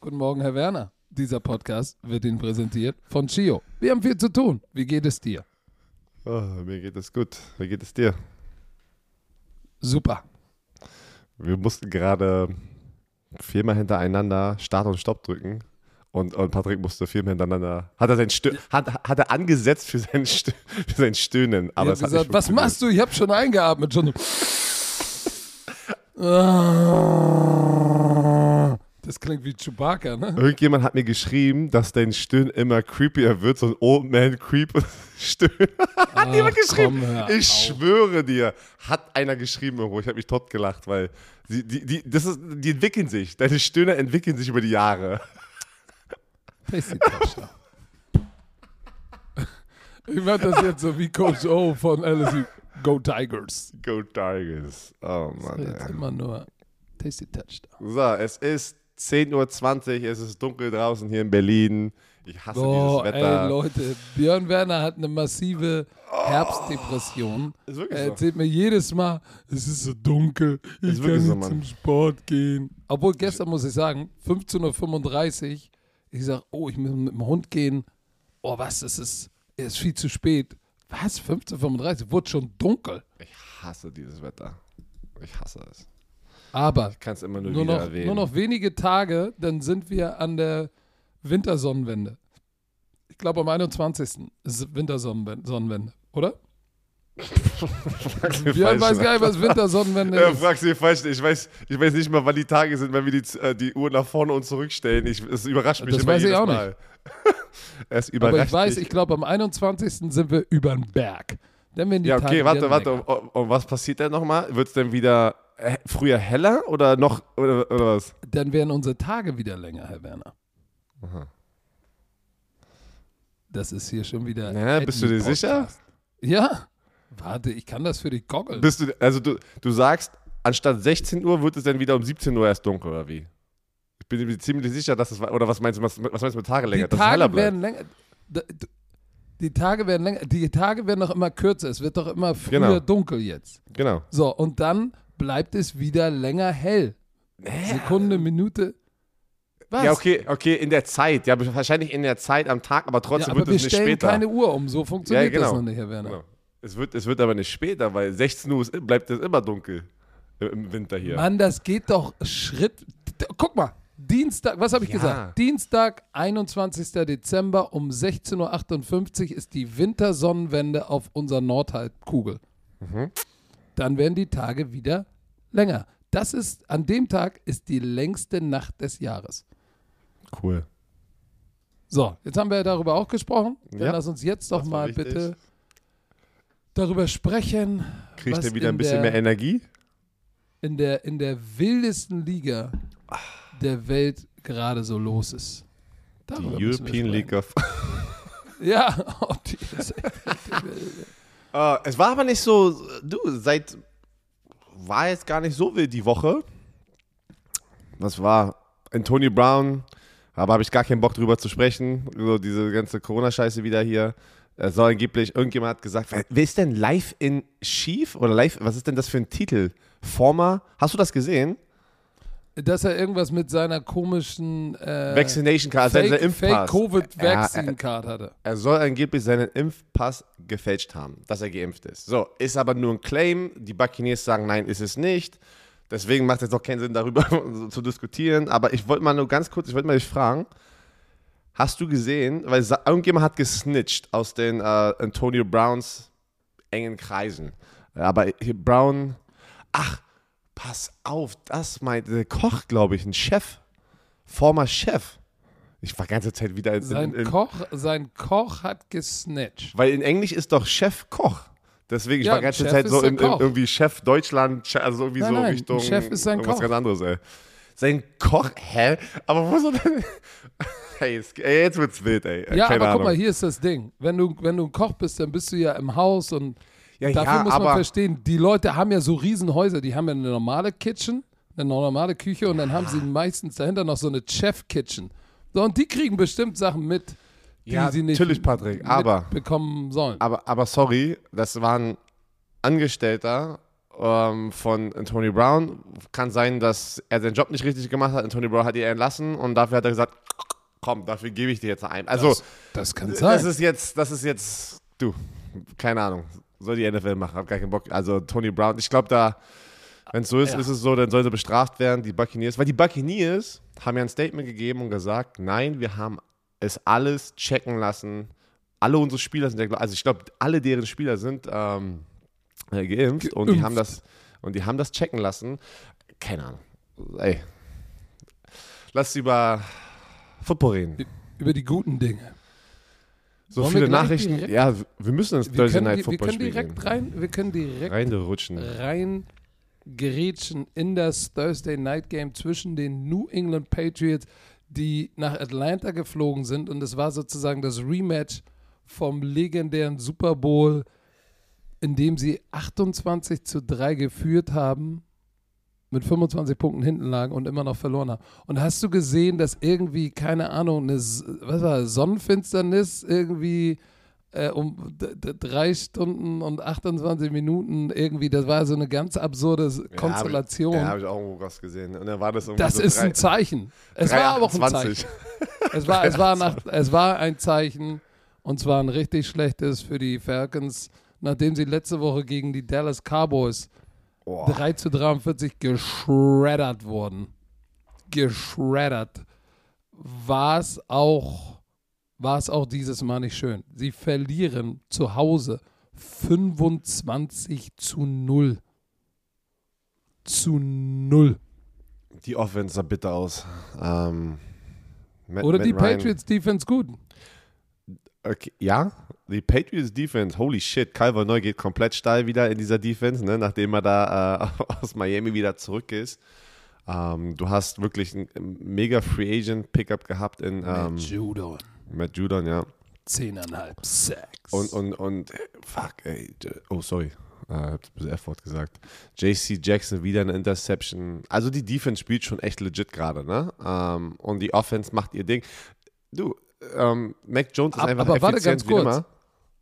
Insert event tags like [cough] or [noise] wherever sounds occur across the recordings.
Guten Morgen, Herr Werner. Dieser Podcast wird Ihnen präsentiert von Chio. Wir haben viel zu tun. Wie geht es dir? Oh, mir geht es gut. Wie geht es dir? Super. Wir mussten gerade viermal hintereinander Start und Stopp drücken. Und, und Patrick musste viermal hintereinander. Hat er, sein Stö hat, hat er angesetzt für sein, Stö für sein Stöhnen. Aber habe gesagt, was machst du? Ich habe schon eingeatmet. Schon. [laughs] Das klingt wie Chewbacca, ne? Irgendjemand hat mir geschrieben, dass dein Stöhnen immer creepier wird, so ein Old Man Creep Stöhnen. [laughs] hat Ach, jemand geschrieben? komm, ich auf. schwöre dir, hat einer geschrieben irgendwo. Ich habe mich tot gelacht, weil die, die, die, das ist, die entwickeln sich. Deine Stöhne entwickeln sich über die Jahre. Tasty Touchdown. Ich mach das jetzt so wie Coach O von LSU. Go Tigers. Go Tigers. Oh Mann. Jetzt Ey. immer nur Tasty Touchdown. So, es ist 10.20 Uhr, es ist dunkel draußen hier in Berlin. Ich hasse Boah, dieses Wetter. ey Leute, Björn Werner hat eine massive Herbstdepression. Ist wirklich Er erzählt mir jedes Mal, es ist so dunkel, ich Ist kann nicht so, zum Sport gehen. Obwohl gestern muss ich sagen, 15.35 Uhr, ich sag, oh, ich muss mit dem Hund gehen. Oh, was, es ist, es ist viel zu spät. Was, 15.35 Uhr, wurde schon dunkel. Ich hasse dieses Wetter. Ich hasse es. Aber Ich kann es immer nur, nur noch, erwähnen. nur noch wenige Tage, dann sind wir an der Wintersonnenwende. Ich glaube, am 21. ist Wintersonnenwende, oder? Björn falsch, weiß gar nicht, was Wintersonnenwende ist. fragst du falsch. Ich weiß, ich weiß nicht mal, wann die Tage sind, wenn wir die, äh, die Uhr nach vorne und zurückstellen. Ich, es überrascht mich Das immer weiß ich jedes auch Mal. [laughs] es Aber überrascht ich weiß, mich. ich glaube, am 21. sind wir über den Berg. Dann werden die ja, Tage okay, warte, wieder warte. länger. Und, und was passiert denn nochmal? Wird es denn wieder früher heller oder noch, oder, oder was? Dann werden unsere Tage wieder länger, Herr Werner. Das ist hier schon wieder. Ja, bist du dir Eddie-Podcast. sicher? Ja. Warte, ich kann das für dich goggeln. Bist du, also du, du sagst, anstatt 16 Uhr wird es dann wieder um 17 Uhr erst dunkel, oder wie? Ich bin mir ziemlich sicher, dass es, oder was meinst du, was, was meinst du mit Tage länger? die dass es heller Tage bleibt? werden länger. Die Tage werden länger. Die Tage werden doch immer kürzer. Es wird doch immer früher Genau. dunkel jetzt. Genau. So, und dann bleibt es wieder länger hell. Sekunde, Minute. Was? Ja, okay, okay, in der Zeit. Ja, wahrscheinlich in der Zeit am Tag, aber Ja, trotzdem aber wird wir es nicht stellen später. keine Uhr um. So funktioniert Ja, das genau. noch nicht, Herr Werner. Genau. Es, wird, es wird aber nicht später, weil 16 Uhr ist, bleibt es immer dunkel im- Winter hier. Mann, das geht doch Schritt. Guck mal, Dienstag, was habe ich Ja. gesagt? Dienstag, 21. Dezember um 16.58 Uhr ist die Wintersonnenwende auf unserer Nordhalbkugel. Mhm. Dann werden die Tage wieder länger. Das ist, an dem Tag ist die längste Nacht des Jahres. Cool. So, jetzt haben wir darüber auch gesprochen. Dann Ja, lass uns jetzt doch mal bitte darüber sprechen, Kriegt was ihr wieder in ein bisschen der, mehr Energie? in der, in der wildesten Liga der Welt gerade so los ist. Die Darüber wir European. League of. [laughs] Ja, [laughs] oh, die ist echt die. Äh, es war aber nicht so, du, seit, war jetzt gar nicht so wild die Woche. Was war? Antonio Brown, aber habe ich gar keinen Bock drüber zu sprechen. So diese ganze Corona-Scheiße wieder hier. Es soll angeblich, irgendjemand hat gesagt, wer, wer ist denn live in Chief? Oder live, was ist denn das für ein Titel? Former, hast du das gesehen? Dass er irgendwas mit seiner komischen äh, Vaccination Card, seine Fake, Impfpass. Fake Covid Vaccine Card hatte. Er soll angeblich seinen Impfpass gefälscht haben, dass er geimpft ist. So, ist aber nur ein Claim. Die Buccaneers sagen, nein, ist es nicht. Deswegen macht es auch keinen Sinn, darüber [laughs] zu diskutieren. Aber ich wollte mal nur ganz kurz, ich wollte mal dich fragen, hast du gesehen, weil irgendjemand hat gesnitcht aus den äh, Antonio Browns engen Kreisen. Aber Brown, ach, pass auf, das meinte Koch, glaube ich, ein Chef, former Chef. Ich war die ganze Zeit wieder in, Sein, in, in, Koch, sein Koch hat gesnatcht. weil in Englisch ist doch Chef Koch. Deswegen, ich Ja, war die ganze Chef Zeit so in, irgendwie Chef Deutschland, also irgendwie Nein, so nein, Richtung. Chef ist sein Koch. ganz anderes, ey. Sein Koch, hä? Aber wo soll denn. [laughs] hey, jetzt wird's wild, ey. Ja, Keine aber Ahnung. guck mal, hier ist das Ding. Wenn du, wenn du ein Koch bist, dann bist du ja im Haus und Ja, dafür ja, muss man aber- verstehen, die Leute haben ja so Riesenhäuser, die haben ja eine normale Kitchen, eine normale Küche und dann haben sie meistens dahinter noch so eine Chef-Kitchen. So, und die kriegen bestimmt Sachen mit, die Ja, sie nicht natürlich, Patrick, aber- bekommen sollen. Aber, aber sorry, das war ein Angestellter ähm, von Anthony Brown. Kann sein, dass er seinen Job nicht richtig gemacht hat. Anthony Brown hat ihn entlassen und dafür hat er gesagt, komm, dafür gebe ich dir jetzt ein. Also, das, das kann sein. das ist jetzt, das ist jetzt, du, keine Ahnung, soll die NFL machen, hab gar keinen Bock. Also Tony Brown, ich glaube da, wenn es so ist, Ja. ist es so, dann soll sie bestraft werden, die Buccaneers. Weil die Buccaneers haben ja ein Statement gegeben und gesagt, nein, wir haben es alles checken lassen. Alle unsere Spieler sind ja, also ich glaube, alle deren Spieler sind ähm, äh, geimpft, und die Geimpft. haben das und die haben das checken lassen. Keine Ahnung. Ey. Lass über Football reden. Über die guten Dinge. So Wollen wir viele Nachrichten. direkt- Ja, wir müssen ins Wir Thursday Night die, wir Football können direkt rein, wir können direkt Reinrutschen. rein gerätschen in das Thursday Night Game zwischen den New England Patriots, die nach Atlanta geflogen sind. Und es war sozusagen das Rematch vom legendären Super Bowl, in dem sie 28 zu 3 geführt haben, mit 25 Punkten hinten lagen und immer noch verloren haben. Und hast du gesehen, dass irgendwie, keine Ahnung, eine was war, Sonnenfinsternis irgendwie äh, um drei Stunden und 28 Minuten irgendwie, das war so eine ganz absurde Konstellation. Ja, habe ich auch irgendwo was gesehen. Und dann war das irgendwie das so ist drei- ein Zeichen. Es war aber auch ein 3,28. Zeichen. Es war, es, war nach, [laughs] es war ein Zeichen und zwar ein richtig schlechtes für die Falcons, nachdem sie letzte Woche gegen die Dallas Cowboys Boah. 3 zu 43 geschreddert wurden. Geschreddert. War es auch, auch dieses Mal nicht schön. Sie verlieren zu Hause 25 zu 0. Zu 0. Die Offense sah bitter aus. Ähm, Matt- Oder Matt die Ryan- Patriots Defense gut. Okay, ja, die Patriots Defense, holy shit, Calvin Neu geht komplett steil wieder in dieser Defense, ne, nachdem er da äh, [laughs] aus Miami wieder zurück ist. Ähm, du hast wirklich ein mega Free Agent Pickup gehabt in ähm, Mit Judon. Matt Judon, ja. 10,5 Sacks. Und, und, und, fuck, ey, oh, sorry, äh, hab das F-Wort gesagt. JC Jackson wieder eine Interception. Also die Defense spielt schon echt legit gerade, ne? Ähm, und die Offense macht ihr Ding. Du, ähm, Mac Jones ist Ab- einfach aber warte effizient ganz wie kurz. immer.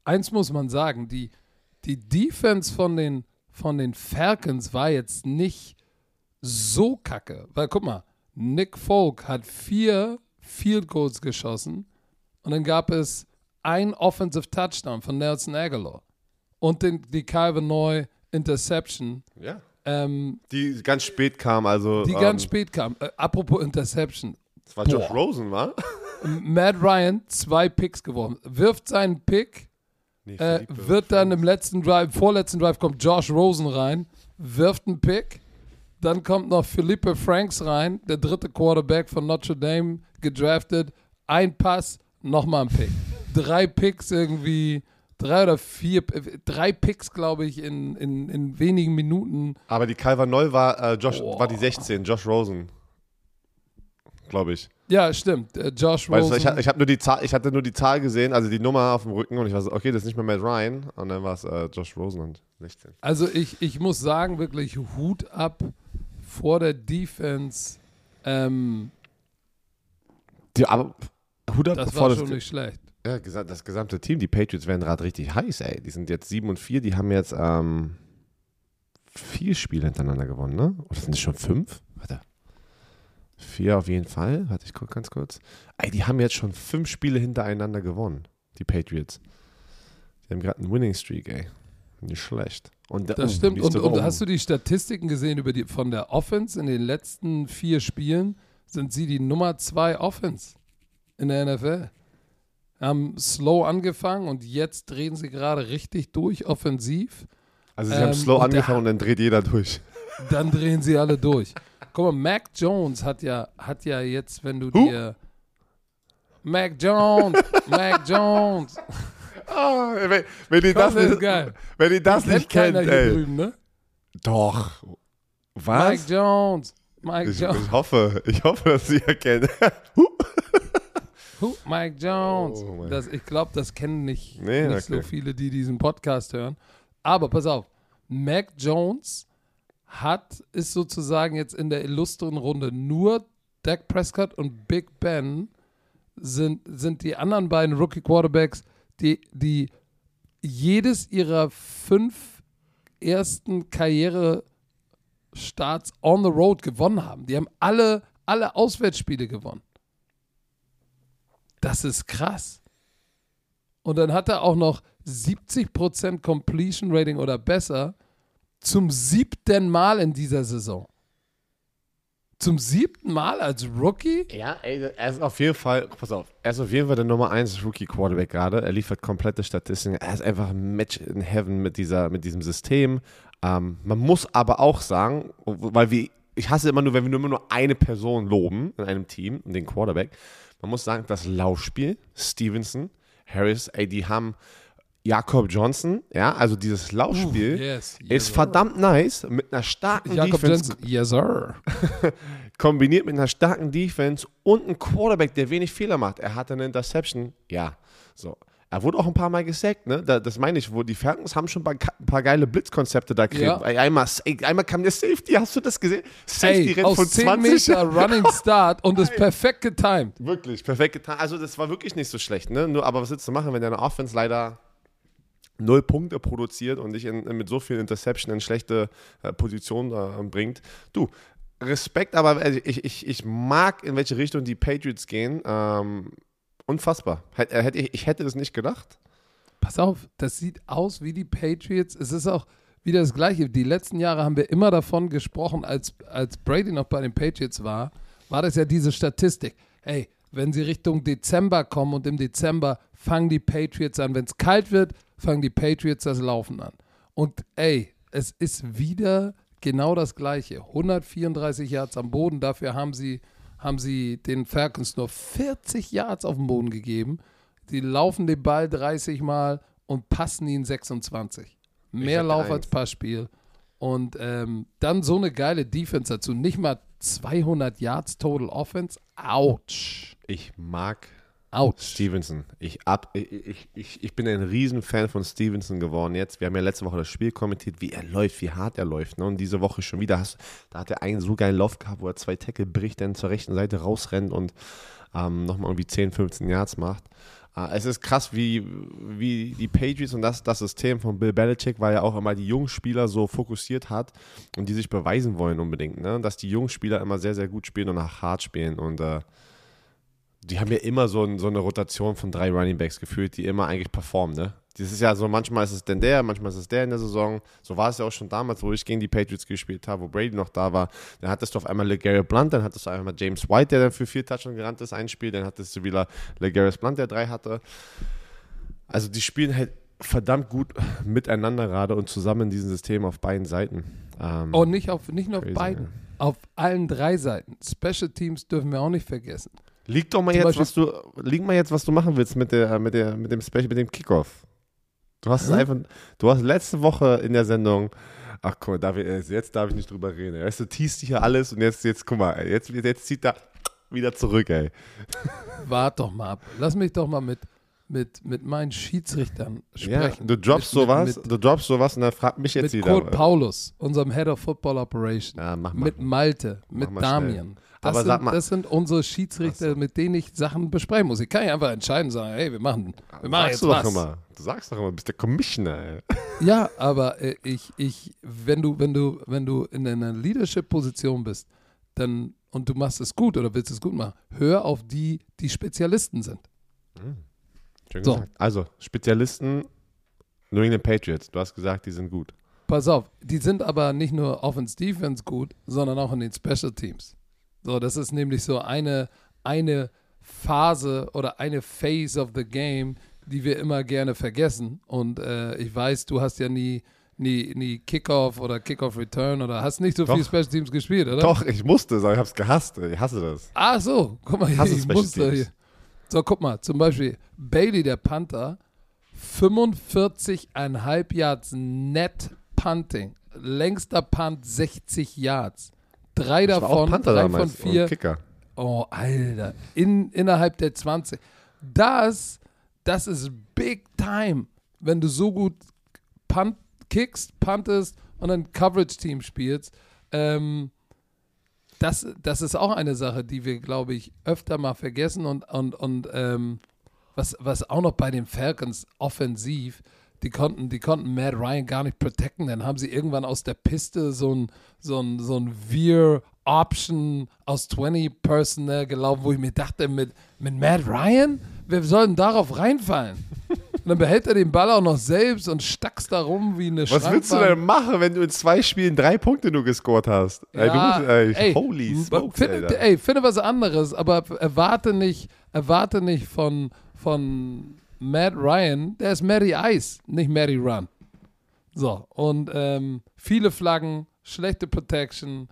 eins muss man sagen, die, die Defense von den, von den Falcons war jetzt nicht so kacke. Weil guck mal, Nick Folk hat vier Field Goals geschossen und dann gab es ein Offensive Touchdown von Nelson Aguilar und den, die Calvin Neu Interception, Ja. ähm, Die ganz spät kam, also. die ähm, ganz spät kam. Äh, apropos Interception. Das war Josh Boah. Rosen, war? Matt Ryan zwei Picks geworfen, wirft seinen Pick, Nee, äh, wird dann im letzten Drive, vorletzten Drive kommt Josh Rosen rein, wirft einen Pick, dann kommt noch Philippe Franks rein, der dritte Quarterback von Notre Dame, gedraftet, ein Pass, nochmal ein Pick. Drei Picks irgendwie, drei oder vier, drei Picks, glaube ich, in, in, in wenigen Minuten. Aber die Calvin Neu war, äh, Josh, Boah. war die 16, Josh Rosen. Glaube ich. Ja, stimmt, äh, Josh Rosen. ich, ich, hab nur die Zahl, ich hatte nur die Zahl gesehen, also die Nummer auf dem Rücken und ich war so, okay, das ist nicht mehr Matt Ryan. Und dann war es äh, Josh Rosen und 16. Also ich, ich muss sagen, wirklich Hut ab vor der Defense. Ähm, Die, aber Hut ab das vor war schon nicht schlecht. ja, das gesamte Team. Die Patriots werden gerade richtig heiß, ey. Die sind jetzt 7 und 4, die haben jetzt ähm, vier Spiele hintereinander gewonnen, ne? Oder sind es schon fünf? Warte. Vier auf jeden Fall. Warte, ich gucke ganz kurz. Ey, die haben jetzt schon fünf Spiele hintereinander gewonnen, die Patriots. Die haben gerade einen Winning Streak, ey. Nicht schlecht. Und, Das oh, stimmt. Und, und hast du die Statistiken gesehen über die, von der Offense? In den letzten vier Spielen sind sie die Nummer zwei Offense in der NFL. Haben slow angefangen und jetzt drehen sie gerade richtig durch offensiv. Also sie haben ähm, slow und der- angefangen und dann dreht jeder durch. Dann drehen sie alle durch. Guck mal, Mac Jones hat ja, hat ja jetzt, wenn du Who? dir. Mac Jones, Mac Jones. Ah, wenn, wenn ihr Das nicht, wenn ihr das nicht kennt, ey. drüben, ne? Doch. Was? Mike Jones. Mike Ich, Jones. ich hoffe, ich hoffe, dass sie erkennen. [laughs] Who? Mike Jones. Oh, das, ich glaube, das kennen nicht, Nee, nicht so okay. viele, die diesen Podcast hören. Aber pass auf, Mac Jones hat, ist sozusagen jetzt in der illustren Runde nur Dak Prescott und Big Ben sind, sind die anderen beiden Rookie Quarterbacks, die, die jedes ihrer fünf ersten Karrierestarts on the road gewonnen haben. Die haben alle, alle Auswärtsspiele gewonnen. Das ist krass. Und dann hat er auch noch 70% Completion Rating oder besser zum siebten Mal in dieser Saison. Zum siebten Mal als Rookie? Ja, ey, er ist auf jeden Fall, pass auf, er ist auf jeden Fall der Nummer 1 Rookie Quarterback gerade. Er liefert komplette Statistiken. Er ist einfach ein Match in Heaven mit, dieser, mit diesem System. Ähm, man muss aber auch sagen, weil wir, ich hasse immer nur, wenn wir nur, immer nur eine Person loben in einem Team, den Quarterback. Man muss sagen, das Laufspiel, Stevenson, Harris, ey, die haben Jakob Johnson, ja, also dieses Laufspiel Uh, yes, yes, ist sir. verdammt nice mit einer starken Jakob Defense Johnson. Yes, sir. [laughs] kombiniert mit einer starken Defense und einem Quarterback, der wenig Fehler macht. Er hatte eine Interception, ja, so. Er wurde auch ein paar Mal gesackt, ne? Da, das meine ich, wo die Falcons haben schon ein paar, geile Blitzkonzepte da gekriegt. Ja. Einmal, einmal kam der Safety, hast du das gesehen? Safety Ey, rennt aus von 10 20. Meter [laughs] Running Start und ist perfekt getimed. Wirklich, perfekt getan. Also das war wirklich nicht so schlecht, ne? Nur, aber was willst du machen, wenn deine Offense leider null Punkte produziert und dich in, mit so viel Interception in schlechte äh, Position äh, bringt? Du, Respekt, aber also ich, ich, ich mag, in welche Richtung die Patriots gehen. Ähm, unfassbar. Hätt- äh, hätte ich, ich hätte das nicht gedacht. Pass auf, das sieht aus wie die Patriots. Es ist auch wieder das Gleiche. Die letzten Jahre haben wir immer davon gesprochen, als, als Brady noch bei den Patriots war, war das ja diese Statistik. Hey, wenn sie Richtung Dezember kommen und im Dezember fangen die Patriots an. Wenn es kalt wird, fangen die Patriots das Laufen an. Und ey, es ist wieder genau das Gleiche. 134 Yards am Boden, dafür haben sie, haben sie den Falcons nur 40 Yards auf den Boden gegeben. Die laufen den Ball 30 Mal und passen ihn 26. Mehr Lauf eins. als Passspiel. Und ähm, dann so eine geile Defense dazu. Nicht mal 200 Yards Total Offense. Ouch. Ich mag Ouch. Stevenson. Ich, ab, ich, ich, ich, bin ein Riesenfan von Stevenson geworden jetzt. Wir haben ja letzte Woche das Spiel kommentiert, wie er läuft, wie hart er läuft. Ne? Und diese Woche schon wieder, hast, da hat er einen so geilen Lauf gehabt, wo er zwei Tackle bricht, dann zur rechten Seite rausrennt und ähm, nochmal irgendwie 10, 15 Yards macht. Äh, es ist krass, wie, wie die Patriots und das, das System von Bill Belichick, weil er auch immer die jungen Spieler so fokussiert hat und die sich beweisen wollen unbedingt. Ne? Dass die jungen Spieler immer sehr, sehr gut spielen und auch hart spielen. Und äh, die haben ja immer so, ein, so eine Rotation von drei Running Backs gefühlt, die immer eigentlich performen, ne? Das ist ja so, manchmal ist es denn der, manchmal ist es der in der Saison. So war es ja auch schon damals, wo ich gegen die Patriots gespielt habe, wo Brady noch da war. Dann hattest du auf einmal LeGarrette Blunt, dann hattest du auf einmal James White, der dann für vier Touchdowns gerannt ist, ein Spiel. Dann hattest du wieder LeGarrette Blunt, der drei hatte. Also die spielen halt verdammt gut miteinander gerade und zusammen in diesem System auf beiden Seiten. Ähm, Und nicht, auf, nicht nur auf beiden. Auf allen drei Seiten. Special Teams dürfen wir auch nicht vergessen. Lieg doch mal Zum jetzt, Beispiel- was du, lieg mal jetzt, was du machen willst mit der, mit der, mit dem Special, mit dem Kickoff. Du hast es Hm? einfach, du hast letzte Woche in der Sendung, ach guck mal, darf ich, jetzt darf ich nicht drüber reden. Weißt du, teast hier alles und jetzt, jetzt, guck mal, jetzt, jetzt zieht er wieder zurück, ey. [laughs] Wart doch mal ab. Lass mich doch mal mit, mit, mit meinen Schiedsrichtern Ja, sprechen. du droppst mit, sowas, Mit, du droppst sowas und dann fragt mich jetzt mit wieder. Kurt Paulus, unserem Head of Football Operation. Ja, mach mal. mit Malte, mit mal Damian. Das, Aber sind, mal- das sind unsere Schiedsrichter, mit denen ich Sachen besprechen muss. Ich kann ja einfach entscheiden und sagen, hey, wir machen, wir machen Sagst jetzt du doch was. immer. Du sagst doch immer, du bist der Commissioner, ey. Ja, aber äh, ich, ich, wenn du, wenn du, wenn du in einer Leadership-Position bist, dann und du machst es gut oder willst es gut machen, hör auf die, die Spezialisten sind. Schön So. gesagt. Also, Spezialisten, New England Patriots. Du hast gesagt, die sind gut. Pass auf, die sind aber nicht nur Offense Defense gut, sondern auch in den Special Teams. So, das ist nämlich so eine, eine Phase oder eine Phase of the game, die wir immer gerne vergessen. Und äh, ich weiß, du hast ja nie, nie, nie Kickoff oder Kickoff Return oder hast nicht so Doch. viel Special Teams gespielt, oder? Doch, ich musste, sagen, ich hab's gehasst. ey. Ich hasse das. Ach so, guck mal, Hasse ich Special musste Teams. hier. So, guck mal, zum Beispiel Bailey, der Panther, 45,5 Yards net Punting. Längster Punt 60 Yards. Drei auch davon, drei damals von vier. und Kicker. Oh, Alter. In, innerhalb der 20. Das, das ist big time, wenn du so gut punt, kickst, puntest und ein Coverage-Team spielst. Ähm, das, das ist auch eine Sache, die wir, glaube ich, öfter mal vergessen und, und, und ähm, was, was auch noch bei den Falcons offensiv, die konnten, die konnten Matt Ryan gar nicht protecten. Dann haben sie irgendwann aus der Piste so ein, so ein, so ein Veer-Option aus 20 Personnel gelaufen, wo ich mir dachte, mit, mit Matt Ryan, wir sollten darauf reinfallen. [laughs] Und dann behält er den Ball auch noch selbst und stackst da rum wie eine Was willst du denn machen, wenn du in zwei Spielen drei Punkte nur gescored hast? ey, du Ja, musst, ey, ey, holy smokes, finde, ey, finde was anderes, aber erwarte nicht, erwarte nicht von, von Matt Ryan, der ist Matty Ice, nicht Matty Run. So, und ähm, viele Flaggen, schlechte Protection.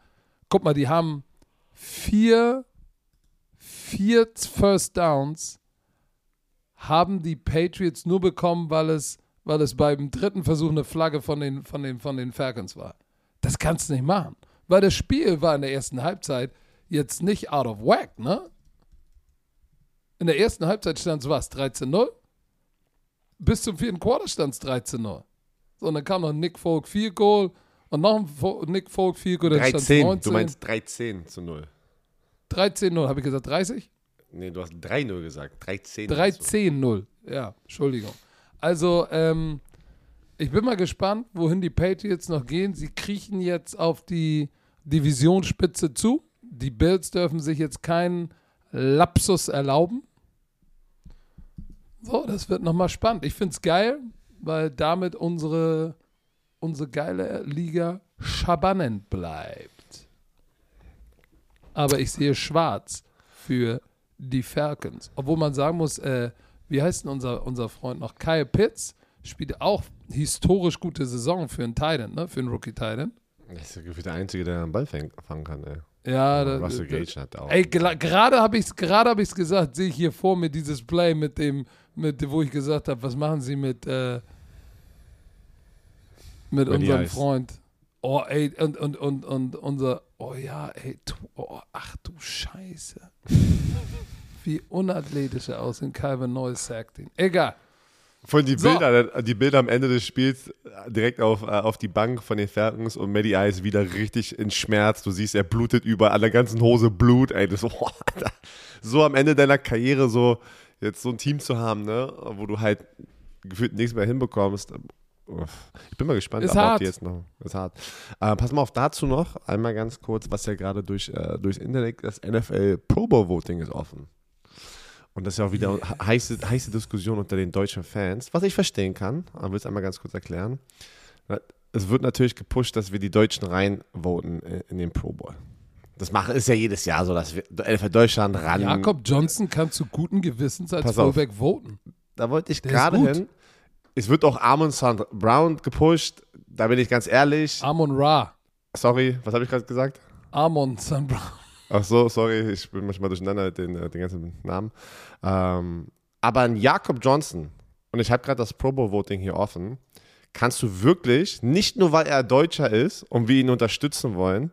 Guck mal, die haben vier, vier First Downs haben die Patriots nur bekommen, weil es, weil es beim dritten Versuch eine Flagge von den, von den, von den Falcons war. Das kannst du nicht machen. Weil das Spiel war in der ersten Halbzeit jetzt nicht out of whack, ne? In der ersten Halbzeit stand es was? 13-0? Bis zum vierten Quarter stand es 13-0. So, und dann kam noch Nick Folk Field Goal und noch ein Fo- Nick Folk Field Goal, dann stand es 13, 19. du meinst 13 zu 0. 13-0, habe ich gesagt 30? Nee, du hast 3-0 gesagt. 13. 13-0. Ja, Entschuldigung. Also, ähm, ich bin mal gespannt, wohin die Patriots noch gehen. Sie kriechen jetzt auf die Divisionsspitze zu. Die Bills dürfen sich jetzt keinen Lapsus erlauben. So, das wird nochmal spannend. Ich finde es geil, weil damit unsere, unsere geile Liga schabannend bleibt. Aber ich sehe schwarz für die Falcons. Obwohl man sagen muss, äh, wie heißt denn unser, unser Freund noch? Kyle Pitts spielt auch historisch gute Saison für einen Titan, ne? Für einen Rookie-Titan. Das ist der Einzige, der einen Ball fangen kann, ey. Ja, da, Russell Gage hat auch. Ey, gerade habe ich es ich's gesagt, sehe ich hier vor mir dieses Play mit dem, mit, wo ich gesagt habe, was machen Sie mit, äh, mit Matty unserem. Freund? Oh, ey, und, und, und, und unser, oh ja, ey, tu, oh, ach du Scheiße. Wie unathletisch er aussieht, Calvin Neues sagt ihn. Egal. Von die So. Bilder, die Bilder am Ende des Spiels äh, direkt auf, äh, auf die Bank von den Falcons und Matty Ice wieder richtig in Schmerz. Du siehst, er blutet über an der ganzen Hose Blut. Ey, das, oh, [laughs] so am Ende deiner Karriere so jetzt so ein Team zu haben, ne, wo du halt gefühlt nichts mehr hinbekommst. Uff. Ich bin mal gespannt, Ist ob hart. die jetzt noch. Ist hart. Äh, pass mal auf dazu noch einmal ganz kurz, was ja gerade durch äh, durchs Internet das NFL Pro Bowl Voting ist offen. Und das ist ja auch wieder [laughs] heiße, heiße Diskussion unter den deutschen Fans, was ich verstehen kann. Aber will es einmal ganz kurz erklären. Es wird natürlich gepusht, dass wir die Deutschen reinvoten in, in den Pro Bowl. Das machen ist ja jedes Jahr so, dass wir für Deutschland ran. Jakob Johnson kann zu guten Gewissens als Pass auf. Fullback voten. Da wollte ich Der ist gerade gut. hin. Es wird auch Amon St. Brown gepusht. Da bin ich ganz ehrlich. Amon Ra. Sorry, was habe ich gerade gesagt? Amon St. Brown. Ach so, sorry, ich bin manchmal durcheinander mit den, äh, den ganzen Namen. Ähm, aber ein Jakob Johnson, und ich habe gerade das Pro Bowl Voting hier offen, kannst du wirklich, nicht nur weil er Deutscher ist und wir ihn unterstützen wollen,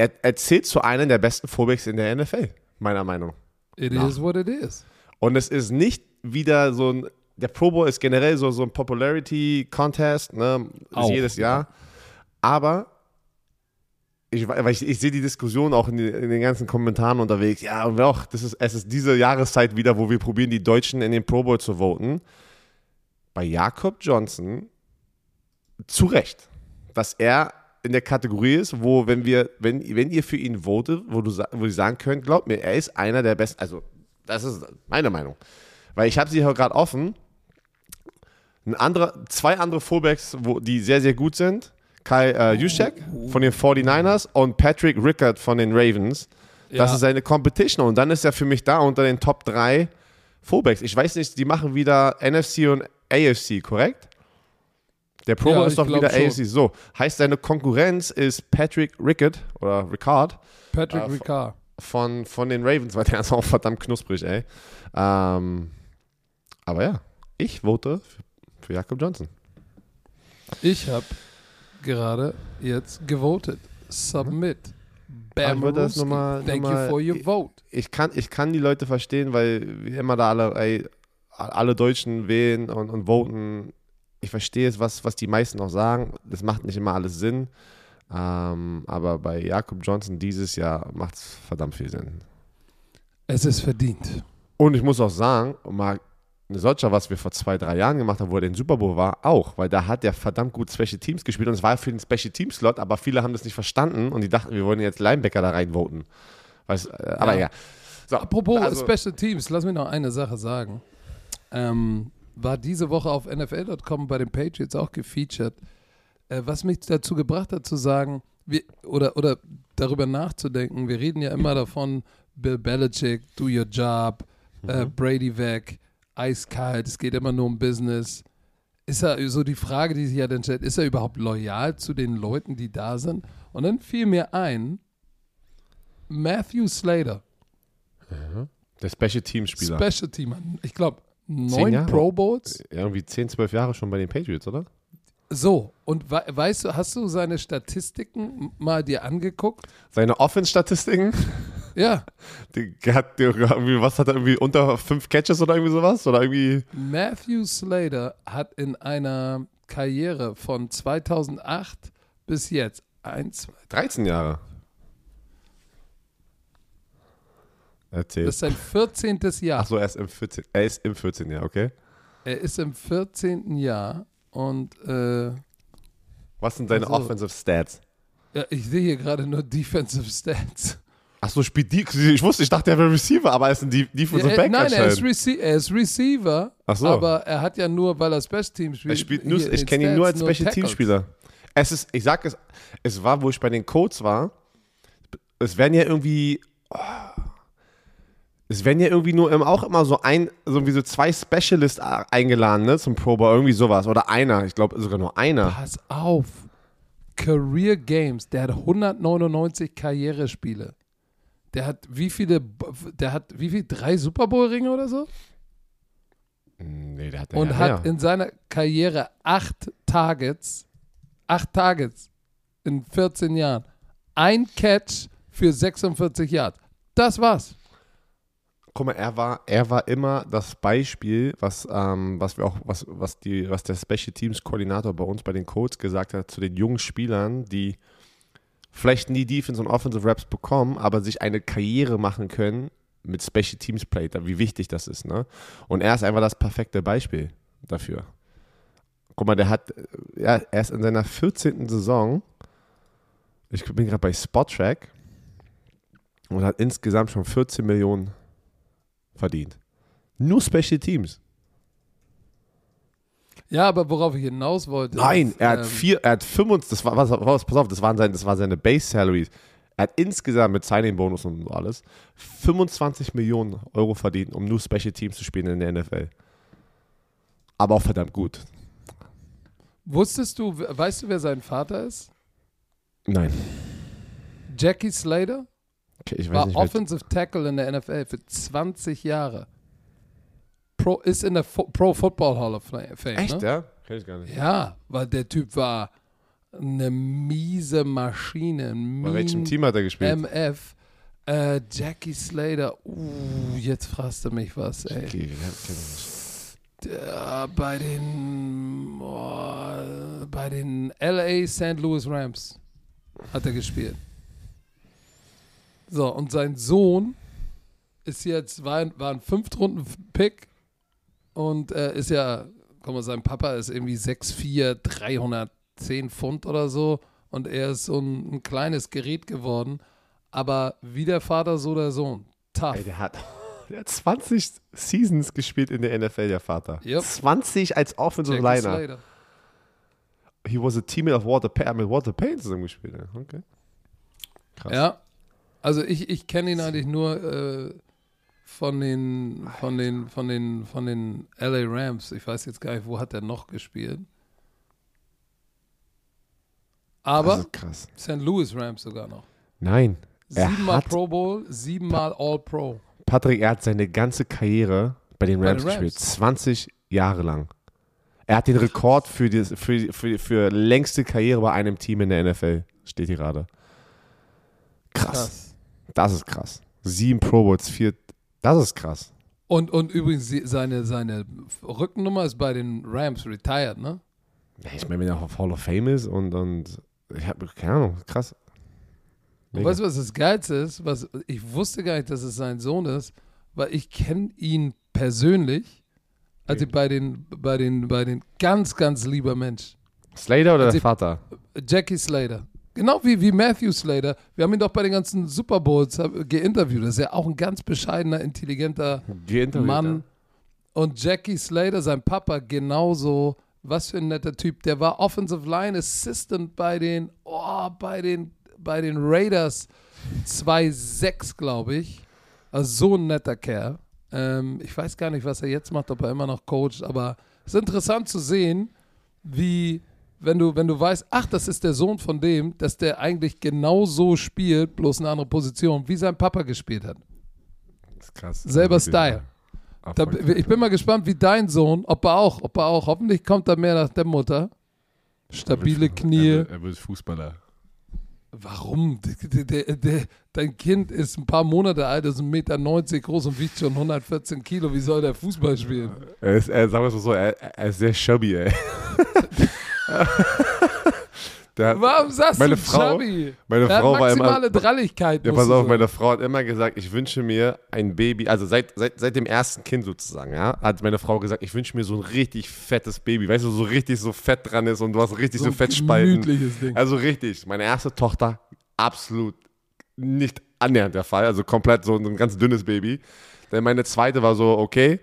er, er zählt zu einem der besten Fullbacks in der NFL, meiner Meinung. It Na. is what it is. Und es ist nicht wieder so ein, der Pro Bowl ist generell so, so ein Popularity Contest, ne, ist Auch, jedes Jahr. Aber ich, ich, ich sehe die Diskussion auch in, die, in den ganzen Kommentaren unterwegs. Ja, und auch, das ist, es ist diese Jahreszeit wieder, wo wir probieren, die Deutschen in den Pro Bowl zu voten. Bei Jakob Johnson zu Recht, dass er in der Kategorie ist, wo, wenn wir, wenn, wenn ihr für ihn votet, wo du wo ihr sagen könnt, glaubt mir, er ist einer der besten, also das ist meine Meinung. Weil ich habe sie hier gerade offen. Ein anderer, zwei andere Fullbacks, wo, die sehr, sehr gut sind. Kai äh, Juszczyk von den 49ers und Patrick Rickard von den Ravens. Das Ja. ist seine Competition. Und dann ist er für mich da unter den Top 3 Fullbacks. Ich weiß nicht, die machen wieder NFC und AFC, korrekt? Der Pro Ja, ist ich doch wieder schon. AFC. So, heißt seine Konkurrenz ist Patrick Rickard oder Ricard Patrick Äh, Ricard. von, von den Ravens, weil der ist auch verdammt knusprig, ey. Ähm, aber ja, ich vote für, für Jakob Johnson. Ich habe gerade jetzt gewotet. Submit. Ich wollte das noch mal- Thank noch you mal- for your vote. Ich kann, ich kann die Leute verstehen, weil immer da alle, ey, alle Deutschen wählen und, und voten. Ich verstehe es, was, was die meisten auch sagen. Das macht nicht immer alles Sinn. Ähm, aber bei Jakob Johnson dieses Jahr macht es verdammt viel Sinn. Es ist verdient. Und ich muss auch sagen, mal solcher, was wir vor zwei, drei Jahren gemacht haben, wo er den Super Bowl war, auch, weil da hat er verdammt gut Special Teams gespielt und es war für den Special Teams Slot, aber viele haben das nicht verstanden und die dachten, wir wollen jetzt Linebacker da reinvoten. Weißt, äh, aber ja. So, Apropos also- Special Teams, lass mich noch eine Sache sagen. Ähm, war diese Woche auf NFL.com bei den Patriots auch gefeatured. Äh, was mich dazu gebracht hat zu sagen, wir, oder, oder darüber nachzudenken, wir reden ja immer davon, Bill Belichick, do your job, äh, Brady weg, eiskalt, es geht immer nur um Business. Ist er so die Frage, die sich ja dann stellt, ist er überhaupt loyal zu den Leuten, die da sind? Und dann fiel mir ein, Matthew Slater. Der Special Teams Spieler. Special Team. Ich glaube, neun? Pro Bowls. Irgendwie 10, 12 Jahre schon bei den Patriots, oder? So, und we weißt du, hast du seine Statistiken mal dir angeguckt? Seine Offense-Statistiken, Ja, [laughs] die hat die irgendwie, was hat er irgendwie unter fünf Catches oder irgendwie sowas? Oder irgendwie. Matthew Slater hat in einer Karriere von 2008 bis jetzt eins, 13 Jahre. Erzähl. das ist sein 14. Jahr. Achso, er ist im 14. Er ist im 14 Jahr, okay. Er ist im 14. Jahr und äh, Was sind seine Also- Offensive Stats? ja, ich sehe hier gerade nur Defensive Stats. Achso, spielt die. Ich wusste, ich dachte, er wäre Receiver, aber er ist ein De- Defensive Ja, Back nein, er ist. Rece er ist Receiver, Ach so. aber er hat ja nur, weil er Special Team spielt. Er spielt nur, ich kenne ihn nur als Special Team. Spieler. Es ist, ich sag es, es war, wo ich bei den Colts war, es werden ja irgendwie, oh, es werden ja irgendwie nur immer, auch immer so ein, so wie so zwei Specialists a- eingeladen, ne, zum Pro Bowl, irgendwie sowas. Oder einer, ich glaube sogar nur einer. Pass auf. Career Games, der hat 199 Karrierespiele. Der hat wie viele, der hat wie viel, drei Super Bowl Ringe oder so? Nee, der hat Und ja hat mehr. in seiner Karriere acht Targets, acht Targets in 14 Jahren. Ein Catch für 46 Yards. Das war's. Guck mal, er war, er war immer das Beispiel, was, ähm, was wir auch, was, was die, was der Special Teams Koordinator bei uns bei den Colts gesagt hat zu den jungen Spielern, die vielleicht nie Defense und Offensive Raps bekommen, aber sich eine Karriere machen können mit Special Teams Play, wie wichtig das ist, ne? Und er ist einfach das perfekte Beispiel dafür. Guck mal, der hat, äh, ja, er ist in seiner 14. Saison, ich bin gerade bei Spottrack und hat insgesamt schon 14 Millionen verdient. Nur Special Teams. Ja, aber worauf ich hinaus wollte. Nein, ist, er hat ähm, vier, er hat 25, das war, was, was, pass auf, das waren sein, das war seine Base Salary. Er hat insgesamt mit Signing Bonus und alles 25 Millionen Euro verdient, um nur Special Teams zu spielen in der NFL. Aber auch verdammt gut. Wusstest du, weißt du, wer sein Vater ist? Nein. Jackie Slater ich weiß war nicht. wer- Offensive Tackle in der NFL für 20 Jahre. Pro, ist in der Fo Pro Football Hall of Fame. Echt, ne? ja? Kenn ich gar nicht. Ja, weil der Typ war eine miese Maschine. Ein Bei welchem Team hat er gespielt? MF. Äh, Jackie Slater. Uh, jetzt fragst du mich was, ey. Okay, ja, kenn ich nicht. Bei den oh, bei den LA St. Louis Rams hat er gespielt. So, und sein Sohn ist jetzt, war, ein- war ein Fünftrunden-Pick und äh, ist ja, guck mal, sein Papa ist irgendwie 6'4, 310 Pfund oder so und er ist so ein, ein kleines Gerät geworden, aber wie der Vater, so der Sohn. Tough. Ey, der hat, [laughs] der hat 20 Seasons gespielt in der NFL, der Vater. Yep. 20 als Offensive Liner. Slater. He was a teammate of Walter Payton, mit Walter Payton zusammen gespielt. Okay. Krass. Ja, also ich, ich kenne ihn eigentlich nur äh, von den von den von den von den LA Rams. Ich weiß jetzt gar nicht, wo hat er noch gespielt. Aber ist krass. St. Louis Rams sogar noch. Nein. Siebenmal Pro Bowl, siebenmal All Pro. Patrick, er hat seine ganze Karriere bei den Bei Rams, den Rams. gespielt. 20 Jahre lang. Er hat den Rekord für, die, für, für, für längste Karriere bei einem Team in der NFL. Steht hier gerade. Krass. Krass. Das ist krass. Sieben Pro Bowls, vier. Das ist krass. Und, und übrigens, seine, seine Rückennummer ist bei den Rams retired, ne? Ich meine, wenn er auf Hall of Fame ist und, und ich habe keine Ahnung, krass. Und Mega. weißt du, was das Geilste ist? Was, ich wusste gar nicht, dass es sein Sohn ist, weil ich kenne ihn persönlich. als ich bei den, bei den, bei den ganz, ganz lieber Mensch. Slater oder Also der Vater? Jackie Slater. Genau wie, wie Matthew Slater. Wir haben ihn doch bei den ganzen Super Bowls hab- geinterviewt. Das ist ja auch ein ganz bescheidener, intelligenter Mann. Und Jackie Slater, sein Papa, genauso. Was für ein netter Typ. Der war Offensive Line Assistant bei den, oh, bei den, bei den Raiders 2-6, glaube ich. Also so ein netter Kerl. Ähm, ich weiß gar nicht, was er jetzt macht, ob er immer noch coacht, aber es ist interessant zu sehen, wie, wenn du, wenn du weißt, ach, das ist der Sohn von dem, dass der eigentlich genauso spielt, bloß eine andere Position, wie sein Papa gespielt hat. Das ist krass. Selber Also, Style. Da, ich bin mal gespannt, wie dein Sohn, ob er auch, ob er auch, hoffentlich kommt er mehr nach der Mutter. Stabile Knie. Er wird, er wird Fußballer. Warum? Der, der, der, dein Kind ist ein paar Monate alt, ist 1,90 Meter groß und wiegt schon 114 Kilo. Wie soll der Fußball spielen? Er ist, er, sagen wir es mal so, er, er ist sehr chubby, ey. [laughs] [laughs] Der, Warum sagst Meine du Frau- Chubby? meine Er hat Frau war immer. Dralligkeit. Ja, pass auf, meine Frau hat immer gesagt, ich wünsche mir ein Baby, also seit, seit, seit dem ersten Kind sozusagen, ja, hat meine Frau gesagt, ich wünsche mir so ein richtig fettes Baby, weißt du, so richtig so fett dran ist und du hast richtig so, ein Fettspalten. Ding. Also richtig, meine erste Tochter, absolut nicht annähernd der Fall, also komplett so ein ganz dünnes Baby. Dann meine zweite war so, okay.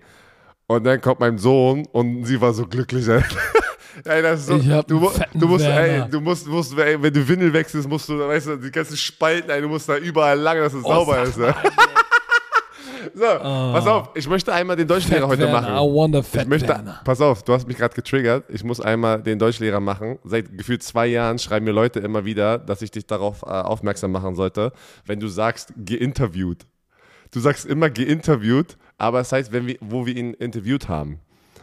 Und dann kommt mein Sohn und sie war so glücklich. Ey. [laughs] Ey, das ist so, Ich hab du, du musst, Werner. ey, du musst, musst ey, wenn du Windel wechselst, musst du, weißt du, die ganzen Spalten, ey, du musst da überall lang, dass es Oh, sauber ist. Ne? [laughs] so, pass auf, ich möchte einmal den Deutschlehrer Fett heute Werner, machen. I wonder Ich Fett möchte, Werner. pass auf, du hast mich gerade getriggert. Ich muss einmal den Deutschlehrer machen. Seit gefühlt zwei Jahren schreiben mir Leute immer wieder, dass ich dich darauf äh, aufmerksam machen sollte, wenn du sagst, geinterviewt. Du sagst immer geinterviewt, aber es heißt, wenn wir, wo wir ihn interviewt haben.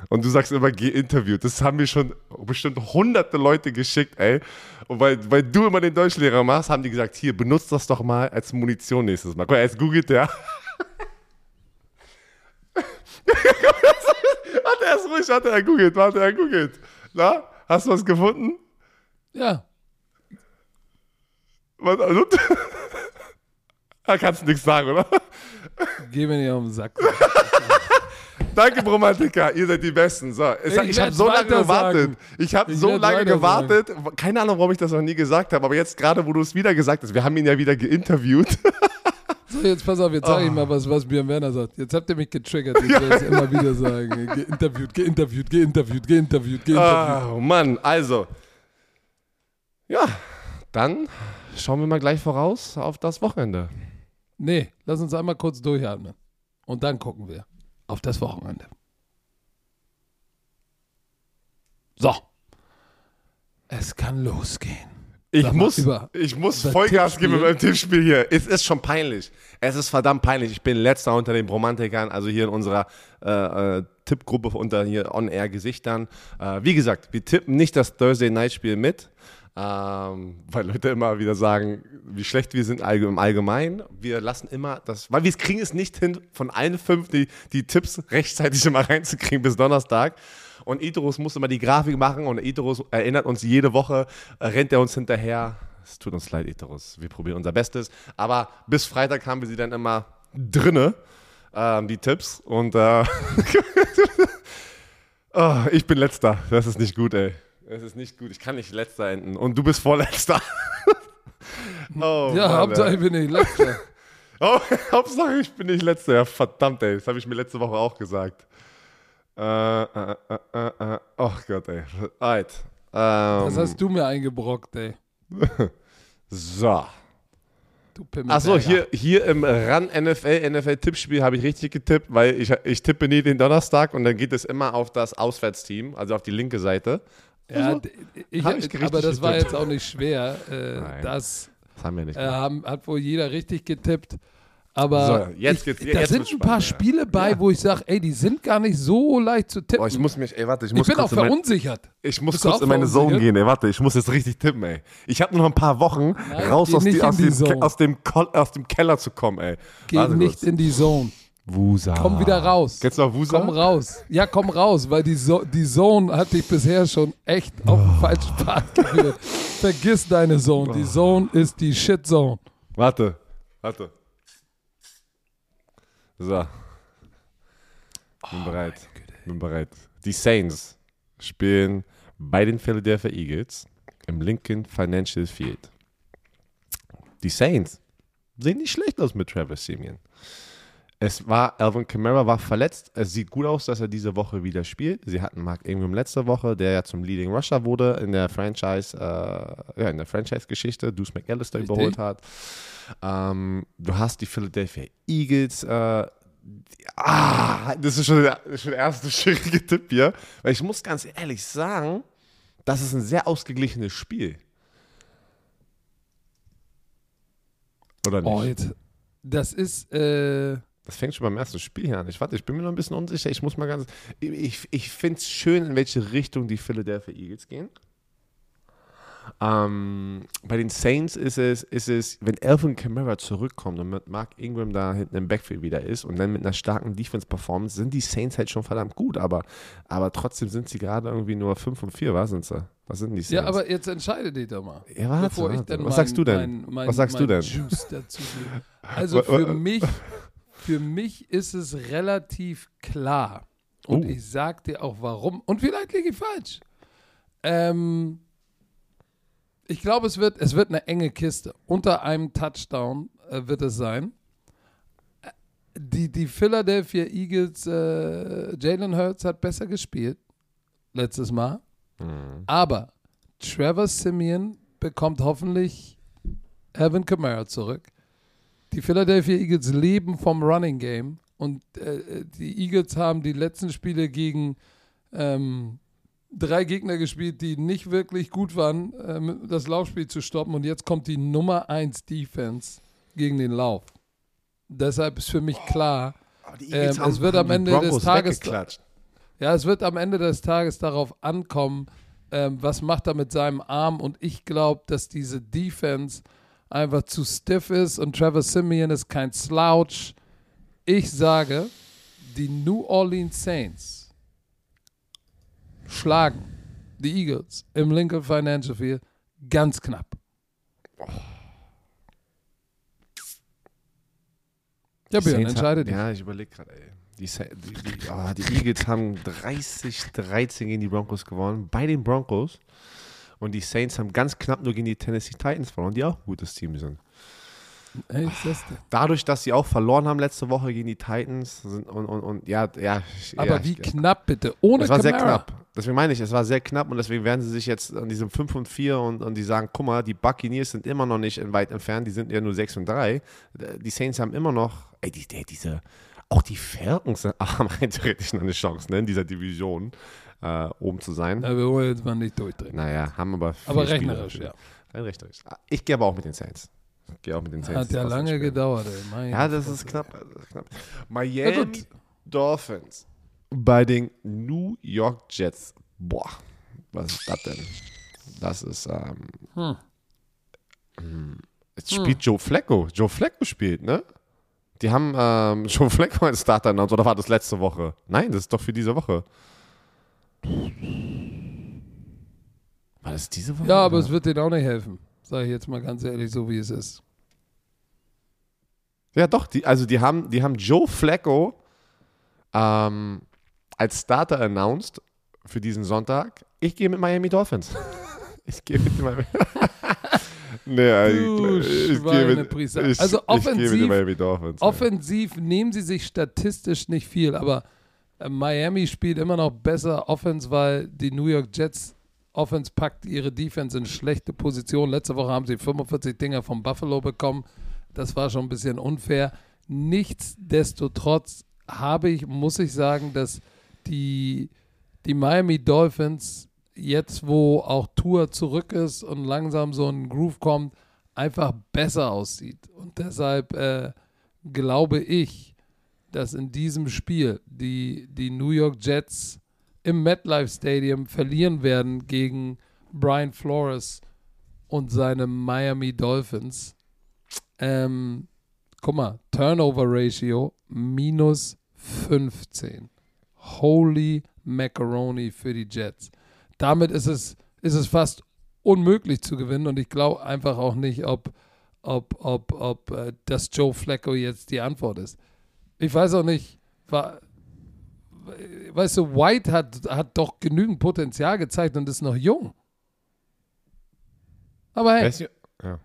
Und du sagst immer geinterviewt. Das haben mir schon bestimmt hunderte Leute geschickt, ey. Und weil, weil du immer den Deutschlehrer machst, haben die gesagt, hier, benutzt das doch mal als Munition nächstes Mal. Guck mal, jetzt googelt der. [laughs] Warte, er ist ruhig, warte, er googelt, warte, er googelt. Na, hast du was gefunden? Ja, Was, also, [laughs] da kannst du nichts sagen, oder? geh mir nicht auf den Sack. [laughs] Danke, Bromantiker, ihr seid die Besten. So, es, Ich ich habe so lange gewartet. sagen. Ich habe Ich so lange gewartet. Keine Ahnung, warum ich das noch nie gesagt habe, aber jetzt gerade, wo du es wieder gesagt hast, wir haben ihn ja wieder geinterviewt. [laughs] So, jetzt pass auf, jetzt sage ich Oh. mal was, was Björn Werner sagt. Jetzt habt ihr mich getriggert, ich werde es immer wieder sagen. Geinterviewt, geinterviewt, geinterviewt, geinterviewt, geinterviewt. Ah, Mann, also. Ja, dann schauen wir mal gleich voraus auf das Wochenende. Nee, lass uns einmal kurz durchatmen. Und dann gucken wir auf das Wochenende. So. Es kann losgehen. Ich muss, über- ich muss Vollgas geben beim Tippspiel hier. Es ist schon peinlich. Es ist verdammt peinlich. Ich bin letzter unter den Romantikern, also hier in unserer äh, äh, Tippgruppe unter hier On-Air-Gesichtern. Äh, wie gesagt, wir tippen nicht das Thursday-Night-Spiel mit, ähm, weil Leute immer wieder sagen, wie schlecht wir sind im Allgemeinen. Wir lassen immer das, weil wir kriegen es nicht hin, von allen fünf die, die Tipps rechtzeitig immer reinzukriegen bis Donnerstag. Und Idrus muss immer die Grafik machen und Idrus erinnert uns jede Woche, äh, rennt er uns hinterher. Es tut uns leid, Idrus. Wir probieren unser Bestes. Aber bis Freitag haben wir sie dann immer drinne, ähm, die Tipps. Und äh, [laughs] oh, ich bin letzter. Das ist nicht gut, ey. Das ist nicht gut. Ich kann nicht letzter enden. Und du bist vorletzter. [laughs] oh, Ja, Mann, Hauptsache ich bin nicht letzter. [laughs] Oh, Hauptsache ich bin nicht letzter. Ja, verdammt, ey. Das habe ich mir letzte Woche auch gesagt. Äh, äh, äh, äh. Oh Gott, ey. Alright. Ähm, Das hast du mir eingebrockt, ey. [laughs] so. Du. Achso, hier, hier im RAN NFL, NFL-Tippspiel habe ich richtig getippt, weil ich, ich tippe nie den Donnerstag und dann geht es immer auf das Auswärtsteam, also auf die linke Seite. Ja, d- ich, hab ich aber das war jetzt auch nicht schwer. Äh, Nein. das Das haben wir nicht. äh, haben, hat wohl jeder richtig getippt. Aber So, jetzt ich, geht's- da jetzt sind ein paar spannend, ja. Spiele bei, Ja. wo ich sage, ey, die sind gar nicht so leicht zu tippen. oh, ich muss mich, ey, warte, ich Ich muss bin auch in mein, verunsichert. ich muss Bist kurz in meine Zone verunsichert? gehen, ey, warte, ich muss jetzt richtig tippen, ey. Ich habe nur noch ein paar Wochen Nein, raus aus, die, aus, die dem, Zone. aus, dem, aus dem Keller zu kommen, ey. Geh Warte nicht kurz. in die Zone. Wusa. Komm wieder raus. Kennst du noch Wusa? Komm raus. Ja, komm raus, weil die, so die Zone hat dich bisher schon echt auf den falschen Pfad geführt. Vergiss deine Zone. Die Zone ist die Shit-Zone. Warte, warte. So. Bin bereit. Bin bereit. Die Saints spielen bei den Philadelphia Eagles im Lincoln Financial Field. Die Saints sehen nicht schlecht aus mit Travis Simeon. Es war, Alvin Kamara war verletzt. Es sieht gut aus, dass er diese Woche wieder spielt. Sie hatten Mark Ingram letzte Woche, der ja zum Leading Rusher wurde in der Franchise, äh, ja, in der Franchise-Geschichte, Deuce McAllister Richtig. überholt hat. Ähm, du hast die Philadelphia Eagles. Äh, ah, das ist schon der, schon der erste schwierige Tipp hier. Weil ich muss ganz ehrlich sagen, das ist ein sehr ausgeglichenes Spiel. Oder nicht? Oh. Das ist, äh, Das fängt schon beim ersten Spiel hier an. Ich warte, ich bin mir noch ein bisschen unsicher. Ich muss mal ganz. Ich, ich finde es schön, in welche Richtung die Philadelphia Eagles gehen. Ähm, bei den Saints ist es, ist es, wenn Alvin Kamara zurückkommt und mit Mark Ingram da hinten im Backfield wieder ist und dann mit einer starken Defense-Performance, sind die Saints halt schon verdammt gut, aber, aber trotzdem sind sie gerade irgendwie nur 5 und 4, was sind sie? Was sind die Saints? ja, aber jetzt entscheide dich doch mal. Ja, warte, bevor ich warte. dann Was mein, sagst du denn? Mein, mein, Was sagst du denn? [laughs] Also für mich, für mich ist es relativ klar. Und Oh. ich sag dir auch warum. Und vielleicht liege ich falsch. Ähm, ich glaube, es wird, es wird eine enge Kiste. Unter einem Touchdown äh, wird es sein. Äh, Die, die Philadelphia Eagles, äh, Jalen Hurts hat besser gespielt letztes Mal. Mhm. Aber Trevor Simeon bekommt hoffentlich Evan Kamara zurück. Die Philadelphia Eagles leben vom Running Game und äh, die Eagles haben die letzten Spiele gegen ähm, drei Gegner gespielt, die nicht wirklich gut waren, ähm, das Laufspiel zu stoppen. Und jetzt kommt die Nummer 1 Defense gegen den Lauf. Deshalb ist für mich klar, Ähm, es wird am Ende des Tages- ja, es wird am Ende des Tages darauf ankommen, ähm, was macht er mit seinem Arm. Und ich glaube, dass diese Defense einfach zu stiff ist und Trevor Simeon ist kein Slouch. Ich sage, die New Orleans Saints schlagen die Eagles im Lincoln Financial Field ganz knapp. Ja, Björn, entscheide dich. Ja, ich überlege gerade, ey. Die, die, die, ah, die Eagles haben 30-13 gegen die Broncos gewonnen. Bei den Broncos. Und die Saints haben ganz knapp nur gegen die Tennessee Titans verloren, die auch ein gutes Team sind. Dadurch, dass sie auch verloren haben letzte Woche gegen die Titans und, und, und ja, ja. Aber ja, wie ich, knapp bitte? Ohne Es war sehr Kamara. knapp. Deswegen meine ich, es war sehr knapp und deswegen werden sie sich jetzt an diesem 5 und 4 und, und die sagen, guck mal, die Buccaneers sind immer noch nicht weit entfernt, die sind ja nur 6 und 3. Die Saints haben immer noch, ey, die, die, diese, auch die Falcons [laughs] haben rein theoretisch noch eine Chance, ne, in dieser Division äh, oben zu sein. Ja, wir wollen jetzt mal nicht durchdrehen. Naja, haben aber vier Aber rechnerisch, dafür. ja. Rein rechnerisch. Ich gehe aber auch mit den Saints. Ich gehe auch mit den Saints. Hat ja lange gedauert, ey. Meine Ja, das ist knapp. Das ist knapp. Miami gut. Dolphins bei den New York Jets. Boah, was ist das denn? Das ist, ähm, Hm. hm, jetzt spielt Joe Flacco. Joe Flacco spielt, ne? Die haben ähm, [laughs] Joe Flacco als Starter announced, oder war das letzte Woche? Nein, das ist doch für diese Woche. War das diese Woche? Ja, aber oder? es wird denen auch nicht helfen. Sage ich jetzt mal ganz ehrlich, so wie es ist. Ja, doch, die, also die haben, die haben Joe Flacco ähm, als Starter announced für diesen Sonntag. Ich gehe mit Miami Dolphins. [laughs] ich gehe mit Miami. [laughs] nee, also, Du ich, ich gehe mit, ich, Also ich gehe mit offensiv- Miami Dolphins. Offensiv nehmen sie sich statistisch nicht viel, aber Miami spielt immer noch besser Offense, weil die New York Jets Offense packt ihre Defense in schlechte Position. Letzte Woche haben sie 45 Dinger vom Buffalo bekommen. Das war schon ein bisschen unfair. Nichtsdestotrotz habe ich, muss ich sagen, dass die, die Miami Dolphins jetzt, wo auch Tour zurück ist und langsam so ein Groove kommt, einfach besser aussieht. Und deshalb äh, glaube ich, dass in diesem Spiel die, die New York Jets im MetLife Stadium verlieren werden gegen Brian Flores und seine Miami Dolphins. Ähm, guck mal, Turnover Ratio minus 15. Holy Macaroni für die Jets. Damit ist es, ist es fast unmöglich zu gewinnen und ich glaube einfach auch nicht, ob, ob, ob, ob äh, das Joe Flacco jetzt die Antwort ist. Ich weiß auch nicht, war, weißt du, White hat, hat doch genügend Potenzial gezeigt und ist noch jung. Aber hey, du- Ja.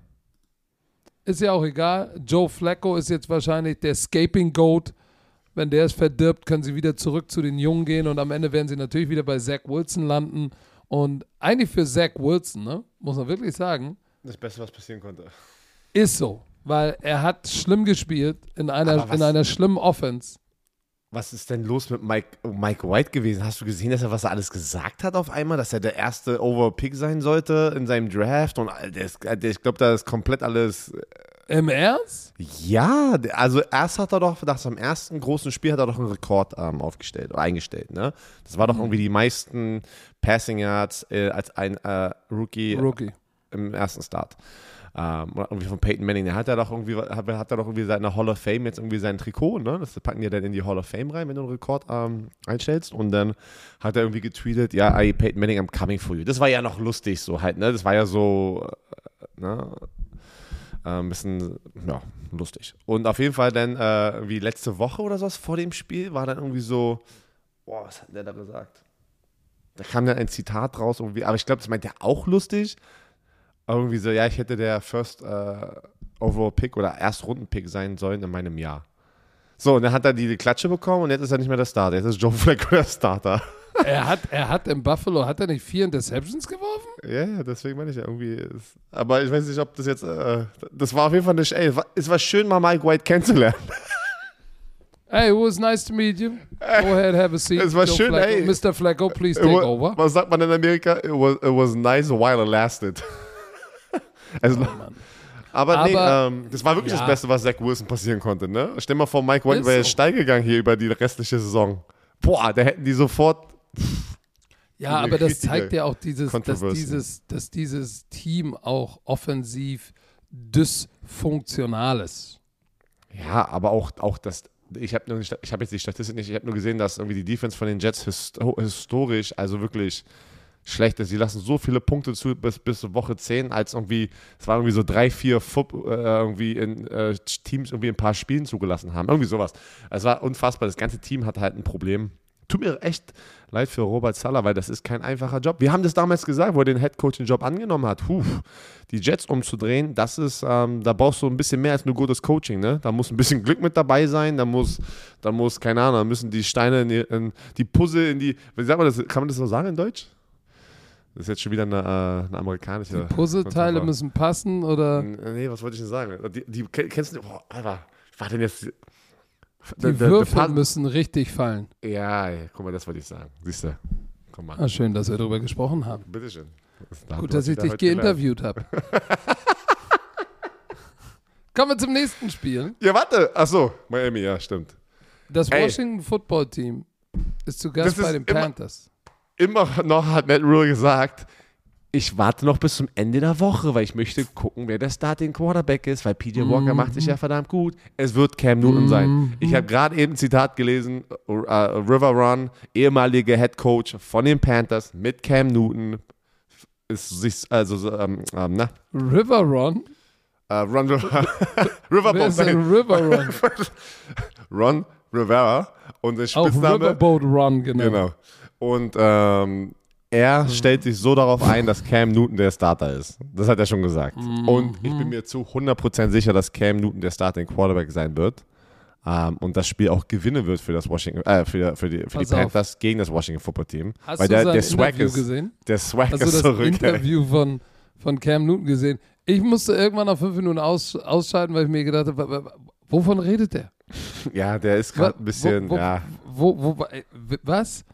ist ja auch egal. Joe Flacco ist jetzt wahrscheinlich der Scaping Goat. Wenn der es verdirbt, können sie wieder zurück zu den Jungen gehen und am Ende werden sie natürlich wieder bei Zach Wilson landen. Und eigentlich für Zach Wilson, ne, muss man wirklich sagen, Das Beste, was passieren konnte. ist so. Weil er hat schlimm gespielt in einer, in einer schlimmen Offense. Was ist denn los mit Mike, Mike White gewesen? Hast du gesehen, dass er was er alles gesagt hat auf einmal, dass er der erste Overpick sein sollte in seinem Draft? Und der ist, der, ich glaube, da ist komplett alles. Im Ernst? Ja, also erst hat er doch, nach seinem ersten großen Spiel hat er doch einen Rekord ähm, aufgestellt oder eingestellt, ne? Das war doch Mhm. irgendwie die meisten Passing Yards äh, als ein äh, Rookie Rookie. im ersten Start. Ähm, irgendwie von Peyton Manning, der hat ja doch irgendwie, hat, hat doch irgendwie seine Hall of Fame jetzt irgendwie sein Trikot, ne? Das packen die dann in die Hall of Fame rein, wenn du einen Rekord ähm, einstellst. Und dann hat er irgendwie getweetet, ja, ey, Peyton Manning, I'm coming for you. Das war ja noch lustig so halt, ne? Das war ja so, äh, ne? Ein bisschen, ja, lustig. Und auf jeden Fall dann, äh, wie letzte Woche oder sowas vor dem Spiel, war dann irgendwie so, boah, was hat der da gesagt? Da kam dann ein Zitat raus, irgendwie, aber ich glaube, das meint er auch lustig. Irgendwie so, ja, ich hätte der First äh, Overall Pick oder Erstrunden-Pick sein sollen in meinem Jahr. So, und dann hat er die Klatsche bekommen und jetzt ist er nicht mehr der Starter. Jetzt ist Joe Flacco der Starter. [laughs] Er hat, er hat im Buffalo, hat er nicht vier Interceptions geworfen? Ja, ja, deswegen meine ich ja irgendwie. Ist, aber ich weiß nicht, ob das jetzt. Äh, das war auf jeden Fall eine. Ey, es war schön, mal Mike White kennenzulernen. [laughs] Hey, it was nice to meet you. Go ahead, have a seat. Es war Joe schön, Flacco. ey. Mr. Flacco, please take wa- over. Was sagt man in Amerika? It was, it was nice while it lasted. [laughs] also, Mann. aber nee, Aber- ähm, das war wirklich ja. das Beste, was Zach Wilson passieren konnte. Ne? Stell mal vor, Mike White wäre jetzt so. steil gegangen hier über die restliche Saison. Boah, da hätten die sofort. Ja, aber das zeigt ja auch dieses, dass dieses, dass dieses Team auch offensiv dysfunktional ist. Ja, aber auch, auch das. Ich habe ich hab jetzt die Statistik nicht, ich habe nur gesehen, dass irgendwie die Defense von den Jets histo historisch, also wirklich schlecht ist. Sie lassen so viele Punkte zu bis, bis Woche 10, als irgendwie, es waren irgendwie so drei, vier Foot, äh, irgendwie in, äh, Teams irgendwie ein paar Spielen zugelassen haben. Irgendwie sowas. Es war unfassbar. Das ganze Team hat halt ein Problem. Tut mir echt leid für Robert Sala, weil das ist kein einfacher Job. Wir haben das damals gesagt, wo er den Head-Coaching-Job angenommen hat. Puh, die Jets umzudrehen, das ist, ähm, da brauchst du ein bisschen mehr als nur gutes Coaching, ne? Da muss ein bisschen Glück mit dabei sein, da muss, da muss, keine Ahnung, da müssen die Steine in die, in die Puzzle in die, wie sagt man das, kann man das so sagen in Deutsch? Das ist jetzt schon wieder eine, äh, eine amerikanische. Puzzleteile Kontra- müssen passen oder Nee, was wollte ich denn sagen? Die, die kennst du, boah, Alter, war denn jetzt? die Würfel müssen richtig fallen. Ja, ja, guck mal, das wollte ich sagen. Siehst du? Guck mal. Ah, schön, dass wir darüber gesprochen haben. Bitteschön. Gut, dass ich dich geinterviewt habe. [laughs] Kommen wir zum nächsten Spiel. Ja, warte. Ach so, Miami, ja, stimmt. Das Ey. Washington Football Team ist zu Gast Das bei ist den Panthers. Immer noch hat Matt Rule gesagt, ich warte noch bis zum Ende der Woche, weil ich möchte gucken, wer der Starting Quarterback ist, weil PJ Walker macht sich ja verdammt gut. Es wird Cam Newton sein. Ich habe gerade eben ein Zitat gelesen, äh, River Run, ehemaliger Head Coach von den Panthers mit Cam Newton, ist sich, also, so, ähm, ähm, na, River Run? Run, [laughs] Wer Riverboat, River Run? [laughs] Ron Rivera und der Spitzname, Riverboat Run, genau. Genau. Und ähm, er stellt sich so darauf ein, dass Cam Newton der Starter ist. Das hat er schon gesagt. Und ich bin mir zu 100% sicher, dass Cam Newton der Starting Quarterback sein wird. Ähm, und das Spiel auch gewinnen wird für das Washington, äh, für, für die, für die Pass auf. Panthers gegen das Washington Football Team. Hast Weil du der, sein der Swag Interview ist, gesehen? der Swag Hast du ist das zurück. ey. Interview von, von Cam Newton gesehen? Ich musste irgendwann nach fünf Minuten aus, ausschalten, weil ich mir gedacht habe, wovon redet der? Ja, der ist gerade ein bisschen, wo, wo, ja. Wo, äh, was?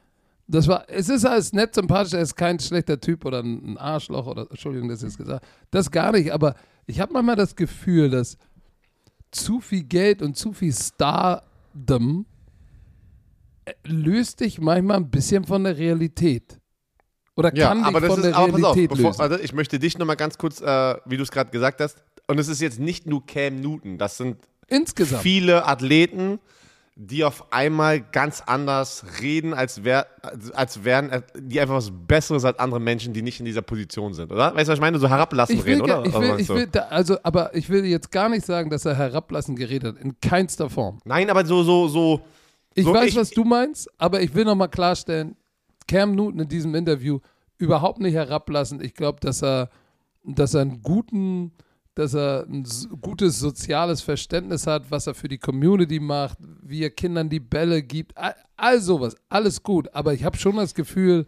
Das war, es ist alles nett sympathisch, er ist kein schlechter Typ oder ein Arschloch oder, Entschuldigung, dass ich es gesagt Das gar nicht, aber ich habe manchmal das Gefühl, dass zu viel Geld und zu viel Stardom äh, löst dich manchmal ein bisschen von der Realität. Oder Ja, kann aber dich das von ist, der aber pass auf, Realität bevor, lösen. also ich möchte dich nochmal ganz kurz, äh, wie du es gerade gesagt hast, und es ist jetzt nicht nur Cam Newton, das sind Insgesamt. viele Athleten, die auf einmal ganz anders reden, als, wär, als, wären äh, die einfach was Besseres als andere Menschen, die nicht in dieser Position sind, oder? Weißt du, was ich meine? So herablassen Ich will, reden, oder? ich Was will, ich will da, also, aber ich will jetzt gar nicht sagen, dass er herablassend geredet hat. In keinster Form. Nein, aber so, so, so, Ich So, weiß, ich- was du meinst, aber ich will nochmal klarstellen, Cam Newton in diesem Interview überhaupt nicht herablassen. Ich glaube, dass er, dass er einen guten, dass er ein gutes soziales Verständnis hat, was er für die Community macht, wie er Kindern die Bälle gibt, all, all sowas, alles gut. Aber ich habe schon das Gefühl,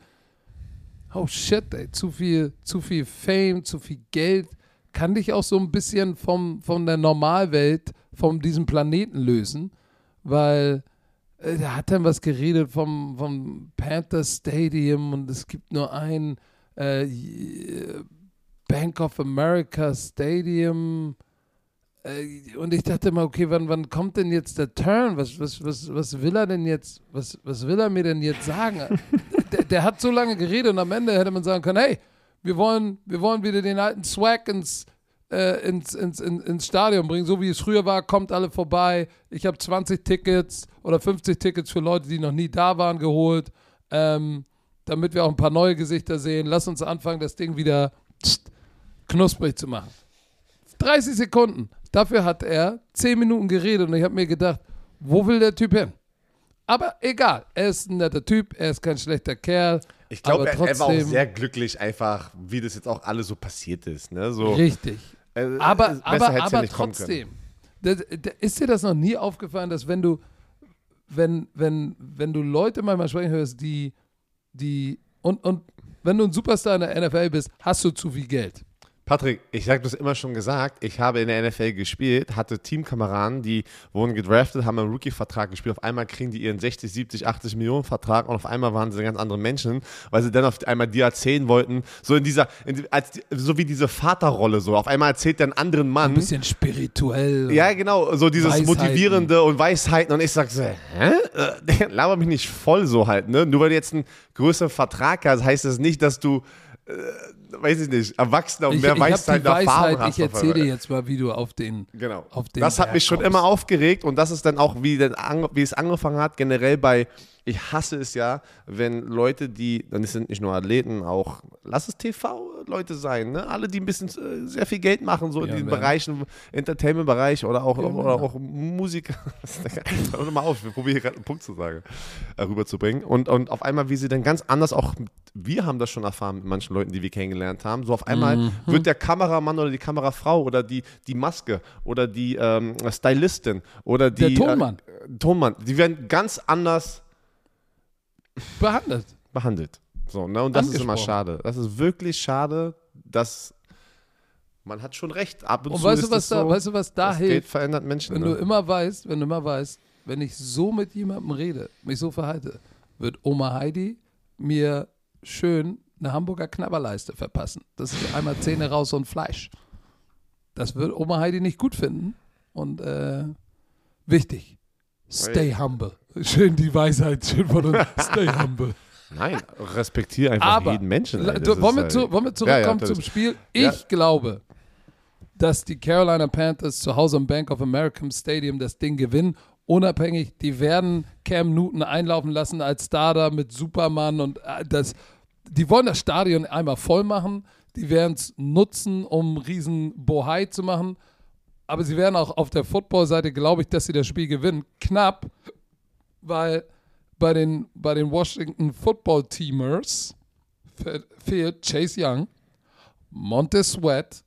oh shit, ey, zu viel, zu viel Fame, zu viel Geld kann dich auch so ein bisschen vom, von der Normalwelt, von diesem Planeten lösen, weil äh, da hat dann was geredet vom, vom Panther Stadium und es gibt nur ein äh, j- Bank of America Stadium. Äh, und ich dachte mal, okay, wann, wann kommt denn jetzt der Turn? Was, was, was, was will er denn jetzt, was, was will er mir denn jetzt sagen? [laughs] der, der hat so lange geredet und am Ende hätte man sagen können, hey, wir wollen, wir wollen wieder den alten Swag ins, äh, ins, ins, ins, ins Stadion bringen, so wie es früher war, kommt alle vorbei. Ich habe 20 Tickets oder 50 Tickets für Leute, die noch nie da waren, geholt, ähm, damit wir auch ein paar neue Gesichter sehen. Lass uns anfangen, das Ding wieder tst, knusprig zu machen. 30 Sekunden. Dafür hat er 10 Minuten geredet und ich habe mir gedacht, wo will der Typ hin? Aber egal, er ist ein netter Typ, er ist kein schlechter Kerl. Ich glaube, aber er, er war auch sehr glücklich, einfach, wie das jetzt auch alles so passiert ist. Ne? So, Richtig. äh, Aber, aber, ja aber können. trotzdem. Das, das, ist dir das noch nie aufgefallen, dass wenn du, wenn, wenn, wenn du Leute manchmal sprechen hörst, die, die, und, und wenn du ein Superstar in der NFL bist, hast du zu viel Geld. Patrick, ich habe das immer schon gesagt. Ich habe in der NFL gespielt, hatte Teamkameraden, die wurden gedraftet, haben einen Rookie-Vertrag gespielt. Auf einmal kriegen die ihren 60, 70, 80 Millionen Vertrag und auf einmal waren sie ganz andere Menschen, weil sie dann auf einmal dir erzählen wollten, so in dieser, in, als, so wie diese Vaterrolle, so. Auf einmal erzählt der einen anderen Mann. Ein bisschen spirituell. Ja, genau, so dieses Weisheiten. Motivierende und Weisheiten und ich sag so, hä? Äh, [laughs] Laber mich nicht voll so halt, ne? Nur weil du jetzt einen größeren Vertrag hast, heißt das nicht, dass du, äh, weiß ich nicht, erwachsener und Ich, mehr ich Weisheit und Erfahrung hast. ich erzähle dir jetzt mal, wie du auf den, Genau. auf den Das hat Berg mich schon kommst. immer aufgeregt und das ist dann auch, wie, denn wie es angefangen hat, generell bei, ich hasse es ja, wenn Leute, die, dann sind nicht nur Athleten, auch, lass es TV-Leute sein, ne? alle, die ein bisschen äh, sehr viel Geld machen, so in Ja, diesen Mann. Bereichen, Entertainment-Bereich oder auch, Ja, oder auch Musiker. [laughs] Hör doch mal auf, ich probiere gerade einen Punkt zu sagen, äh, rüberzubringen. Und, und auf einmal, wie sie dann ganz anders auch, wir haben das schon erfahren mit manchen Leuten, die wir kennengelernt haben, so auf einmal Mhm. wird der Kameramann oder die Kamerafrau oder die, die Maske oder die ähm, Stylistin oder die Der Tonmann. Äh, Tonmann, die werden ganz anders behandelt. behandelt. So, ne? Und das ist immer schade. Das ist wirklich schade, dass man hat schon recht. Ab und, Und zu weißt du, ist was es da, so, weißt du, was da das Geld hilft? verändert Menschen. Wenn ne? du immer weißt, wenn du immer weißt, wenn ich so mit jemandem rede, mich so verhalte, wird Oma Heidi mir schön eine Hamburger Knabberleiste verpassen. Das ist einmal Zähne raus und Fleisch. Das wird Oma Heidi nicht gut finden. Und äh, wichtig, stay humble. Schön die Weisheit, schön von uns, stay [laughs] humble. Nein, respektiere einfach Aber jeden Menschen. Du, wollen, wir halt- zu, wollen wir Ja, zurückkommen ja, zum das- Spiel? Ich Ja. glaube, dass die Carolina Panthers zu Hause im Bank of America Stadium das Ding gewinnen. Unabhängig, die werden Cam Newton einlaufen lassen als Starter mit Superman und äh, das. Die wollen das Stadion einmal voll machen. Die werden es nutzen, um riesen Bohai zu machen. Aber sie werden auch auf der Football-Seite, glaube ich, dass sie das Spiel gewinnen. Knapp, weil bei den, bei den Washington Football Teamers fe- fehlt Chase Young, Montez Sweat,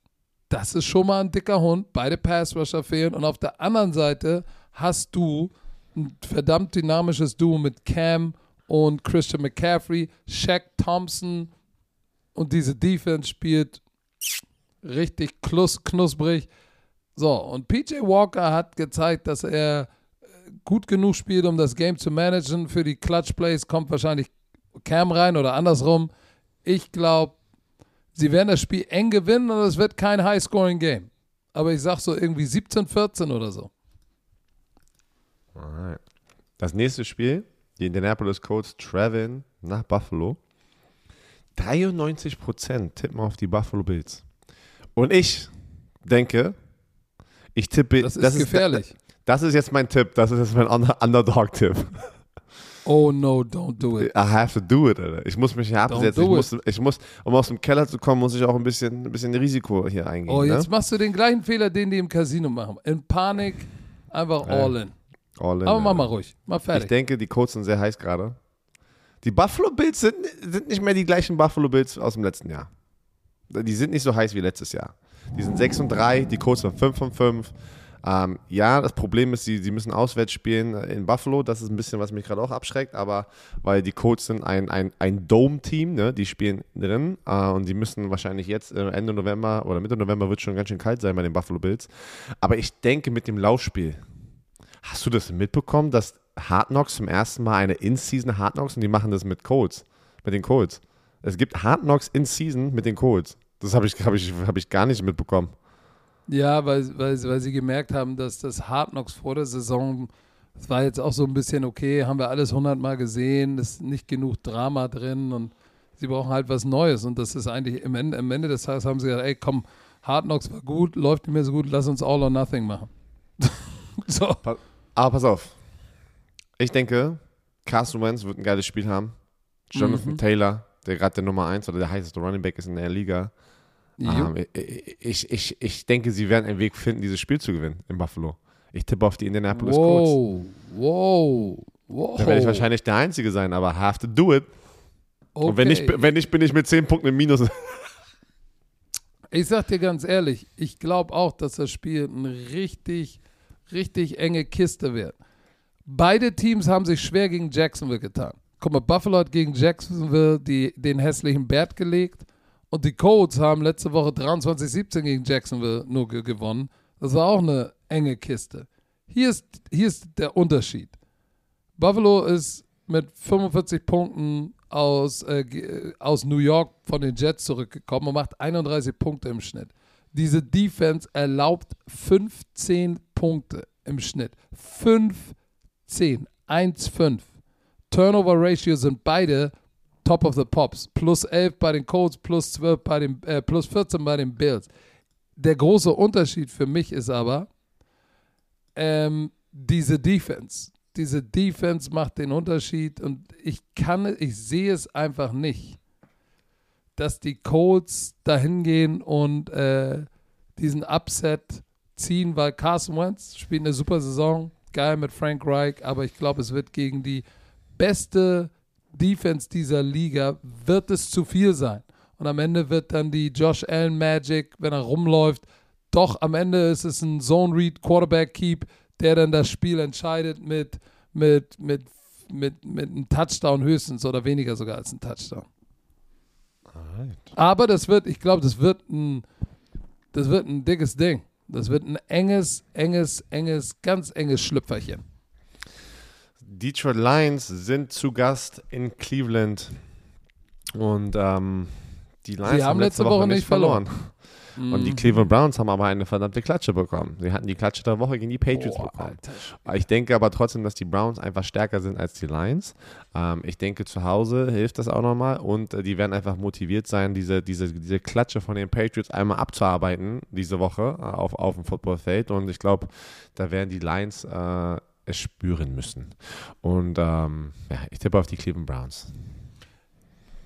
das ist schon mal ein dicker Hund, beide Pass-Rusher fehlen und auf der anderen Seite hast du ein verdammt dynamisches Duo mit Cam und Christian McCaffrey, Shaq Thompson und diese Defense spielt richtig knusprig. So, und PJ Walker hat gezeigt, dass er gut genug spielt, um das Game zu managen. Für die Clutch Plays kommt wahrscheinlich Cam rein oder andersrum. Ich glaube, sie werden das Spiel eng gewinnen und es wird kein High-Scoring-Game. Aber ich sag so irgendwie 17-14 oder so. Alright. Das nächste Spiel, die Indianapolis Colts Trevin nach Buffalo. 93% tippen auf die Buffalo Bills. Und ich denke, ich tippe. Das ist gefährlich. Das ist jetzt mein Tipp. Das ist jetzt mein Under- Underdog-Tipp. Oh no, don't do it. I have to do it, Alter. Ich muss mich hier absetzen. Ich muss, ich muss, um aus dem Keller zu kommen, muss ich auch ein bisschen, ein bisschen Risiko hier eingehen. Oh, jetzt ne? machst du den gleichen Fehler, den die im Casino machen. In Panik einfach Ja. all in. All in, Aber mach mal ruhig. Mal Ich fertig. denke, die Colts sind sehr heiß gerade. Die Buffalo Bills sind, sind nicht mehr die gleichen Buffalo Bills aus dem letzten Jahr. Die sind nicht so heiß wie letztes Jahr. Die sind 6 und 3, die Colts sind 5 und 5. Ähm, ja, das Problem ist, sie, sie müssen auswärts spielen in Buffalo. Das ist ein bisschen, was mich gerade auch abschreckt. Aber weil die Colts sind ein, ein, ein Dome-Team, ne? die spielen drin. Äh, und sie müssen wahrscheinlich jetzt äh, Ende November oder Mitte November wird schon ganz schön kalt sein bei den Buffalo Bills. Aber ich denke mit dem Laufspiel, Hast du das mitbekommen, dass Hard Knocks zum ersten Mal eine In-Season Hard Knocks und die machen das mit Colts, mit den Colts. Es gibt Hard Knocks In-Season mit den Colts. Das habe ich, hab ich, hab ich gar nicht mitbekommen. Ja, weil, weil, weil sie gemerkt haben, dass das Hard Knocks vor der Saison, das war jetzt auch so ein bisschen okay, haben wir alles hundertmal gesehen, ist nicht genug Drama drin und sie brauchen halt was Neues und das ist eigentlich, im Ende, am Ende des Tages haben sie gesagt, ey komm, Hard Knocks war gut, läuft nicht mehr so gut, lass uns All or Nothing machen. [laughs] so. Aber pass auf. Ich denke, Carson Wentz wird ein geiles Spiel haben. Jonathan Mhm. Taylor, der gerade der Nummer 1 oder der heißeste Running Back ist in der Liga. Ähm, ich, ich, ich denke, sie werden einen Weg finden, dieses Spiel zu gewinnen in Buffalo. Ich tippe auf die Indianapolis Colts. Wow, wow, wow. Da werde ich wahrscheinlich der Einzige sein, aber have to do it. okay. Und wenn nicht, wenn nicht, bin ich mit 10 Punkten im Minus. [laughs] Ich sag dir ganz ehrlich, ich glaube auch, dass das Spiel eine richtig, richtig enge Kiste wird. Beide Teams haben sich schwer gegen Jacksonville getan. Guck mal, Buffalo hat gegen Jacksonville die, den hässlichen Bert gelegt und die Colts haben letzte Woche 23-17 gegen Jacksonville nur ge gewonnen. Das war auch eine enge Kiste. Hier ist, hier ist der Unterschied. Buffalo ist mit 45 Punkten aus, äh, aus New York von den Jets zurückgekommen und macht 31 Punkte im Schnitt. Diese Defense erlaubt 15 Punkte im Schnitt. 15, 1-5. Turnover Ratio sind beide top of the pops. Plus 11 bei den Colts, plus 12 bei den, äh, plus 14 bei den Bills. Der große Unterschied für mich ist aber, ähm, diese Defense. Diese Defense macht den Unterschied und ich kann, ich sehe es einfach nicht, dass die Colts dahin gehen und äh, diesen Upset ziehen, weil Carson Wentz spielt eine super Saison, geil mit Frank Reich, aber ich glaube, es wird gegen die beste Defense dieser Liga, wird es zu viel sein. Und am Ende wird dann die Josh Allen Magic, wenn er rumläuft, doch am Ende ist es ein Zone Read Quarterback Keep, der dann das Spiel entscheidet mit, mit, mit, mit, mit einem Touchdown höchstens oder weniger sogar als ein Touchdown. Aber das wird, ich glaube, das wird ein, das wird ein dickes Ding. Das wird ein enges, enges, enges, ganz enges Schlüpferchen. Detroit Lions sind zu Gast in Cleveland. Und ähm, die Lions haben letzte Woche nicht verloren. Und die Cleveland Browns haben aber eine verdammte Klatsche bekommen. Sie hatten die Klatsche der Woche gegen die Patriots Boah, bekommen. Alter. Ich denke aber trotzdem, dass die Browns einfach stärker sind als die Lions. Ähm, ich denke, zu Hause hilft das auch nochmal und äh, die werden einfach motiviert sein, diese, diese, diese Klatsche von den Patriots einmal abzuarbeiten diese Woche äh, auf, auf dem Footballfeld. Und ich glaube, da werden die Lions äh, es spüren müssen. Und ähm, ja, ich tippe auf die Cleveland Browns.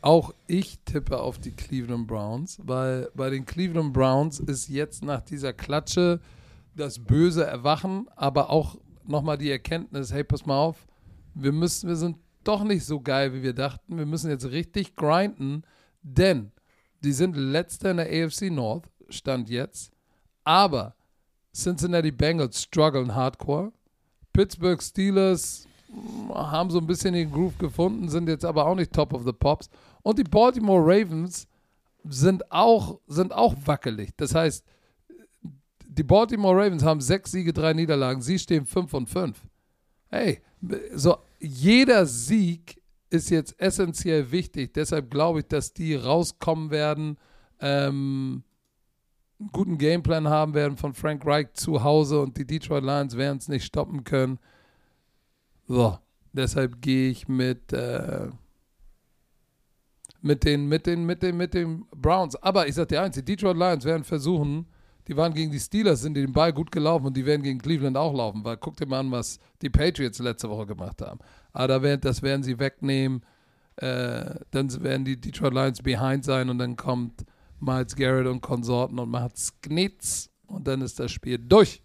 Auch ich tippe auf die Cleveland Browns, weil bei den Cleveland Browns ist jetzt nach dieser Klatsche das böse Erwachen, aber auch nochmal die Erkenntnis, hey, pass mal auf, wir müssen, wir sind doch nicht so geil, wie wir dachten. Wir müssen jetzt richtig grinden, denn die sind letzter in der AFC North, Stand jetzt, aber Cincinnati Bengals strugglen hardcore. Pittsburgh Steelers mm, haben so ein bisschen den Groove gefunden, sind jetzt aber auch nicht top of the pops. Und die Baltimore Ravens sind auch, sind auch wackelig. Das heißt, die Baltimore Ravens haben sechs Siege, drei Niederlagen. Sie stehen fünf und fünf. Hey, so jeder Sieg ist jetzt essentiell wichtig. Deshalb glaube ich, dass die rauskommen werden, ähm, einen guten Gameplan haben werden von Frank Reich zu Hause und die Detroit Lions werden es nicht stoppen können. So, deshalb gehe ich mit, äh, mit, den, mit, den, mit, den, mit den Browns. Aber ich sage dir eins, die Detroit Lions werden versuchen, die waren gegen die Steelers, sind den Ball gut gelaufen und die werden gegen Cleveland auch laufen, weil guck dir mal an, was die Patriots letzte Woche gemacht haben. Aber das werden sie wegnehmen. Äh, dann werden die Detroit Lions behind sein und dann kommt Miles Garrett und Konsorten und macht Knitz und dann ist das Spiel durch.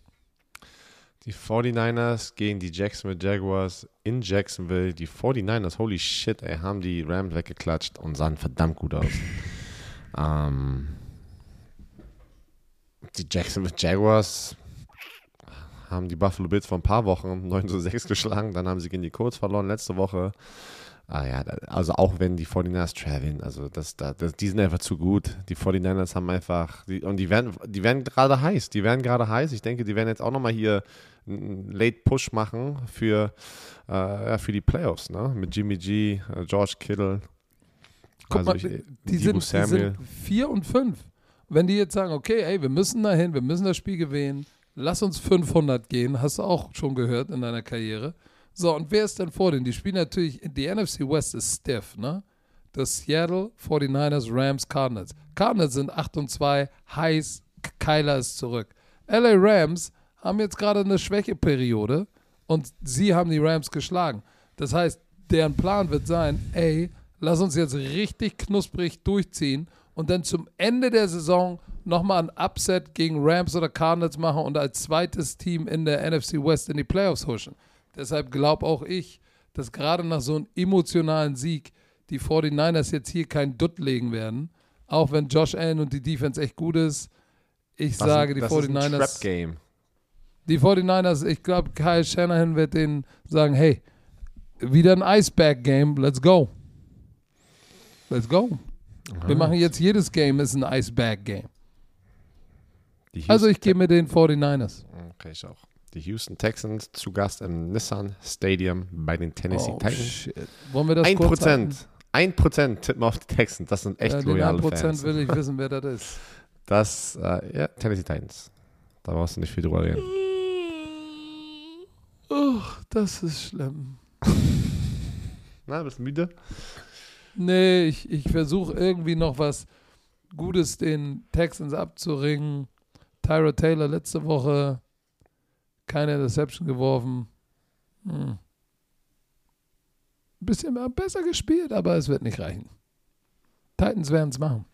Die 49ers gegen die Jacksonville Jaguars in Jacksonville. Die 49ers, holy shit, ey, haben die Rams weggeklatscht und sahen verdammt gut aus. [laughs] ähm, die Jacksonville Jaguars haben die Buffalo Bills vor ein paar Wochen 9 zu 6 geschlagen. Dann haben sie gegen die Colts verloren letzte Woche. Ah ja, also auch wenn die 49ers traveln, also das, das, die sind einfach zu gut. Die 49ers haben einfach, die, und die werden, die werden gerade heiß. Die werden gerade heiß. Ich denke, die werden jetzt auch nochmal hier einen Late Push machen für, äh, für die Playoffs, ne? Mit Jimmy G, äh, George Kittle. Guck also mal, ich, die, sind, die sind vier und fünf. Wenn die jetzt sagen, okay, ey, wir müssen dahin, wir müssen das Spiel gewinnen, lass uns 500 gehen, hast du auch schon gehört in deiner Karriere. So, und wer ist denn vor denen? Die spielen natürlich, die NFC West ist stiff, ne? Das Seattle 49ers, Rams, Cardinals. Cardinals sind 8 und 2, heiß, Kyler ist zurück. LA Rams haben jetzt gerade eine Schwächeperiode und sie haben die Rams geschlagen. Das heißt, deren Plan wird sein, ey, lass uns jetzt richtig knusprig durchziehen und dann zum Ende der Saison nochmal ein Upset gegen Rams oder Cardinals machen und als zweites Team in der NFC West in die Playoffs huschen. Deshalb glaube auch ich, dass gerade nach so einem emotionalen Sieg die 49ers jetzt hier keinen Dutt legen werden. Auch wenn Josh Allen und die Defense echt gut ist. Ich das sage, die 49ers. Game. Die 49ers, ich glaube, Kyle Shanahan wird denen sagen: hey, wieder ein Iceberg-Game, let's go. Let's go. Wir machen jetzt jedes Game ist ein Iceberg-Game. Also ich gehe mit den 49ers. Okay, ich auch. Die Houston Texans zu Gast im Nissan Stadium bei den Tennessee oh, Titans. Shit. Wollen wir das 1%, kurz Prozent. 1% tippen auf die Texans. Das sind echt ja, loyale 1% Fans. will ich [laughs] wissen, wer das ist. Das, äh, ja, Tennessee Titans. Da brauchst du nicht viel drüber reden. Oh, das ist schlimm. [laughs] Na, bist du müde? Nee, ich, ich versuche irgendwie noch was Gutes den Texans abzuringen. Tyra Taylor letzte Woche keine Interception geworfen. Hm. Ein bisschen besser gespielt, aber es wird nicht reichen. Titans werden es machen.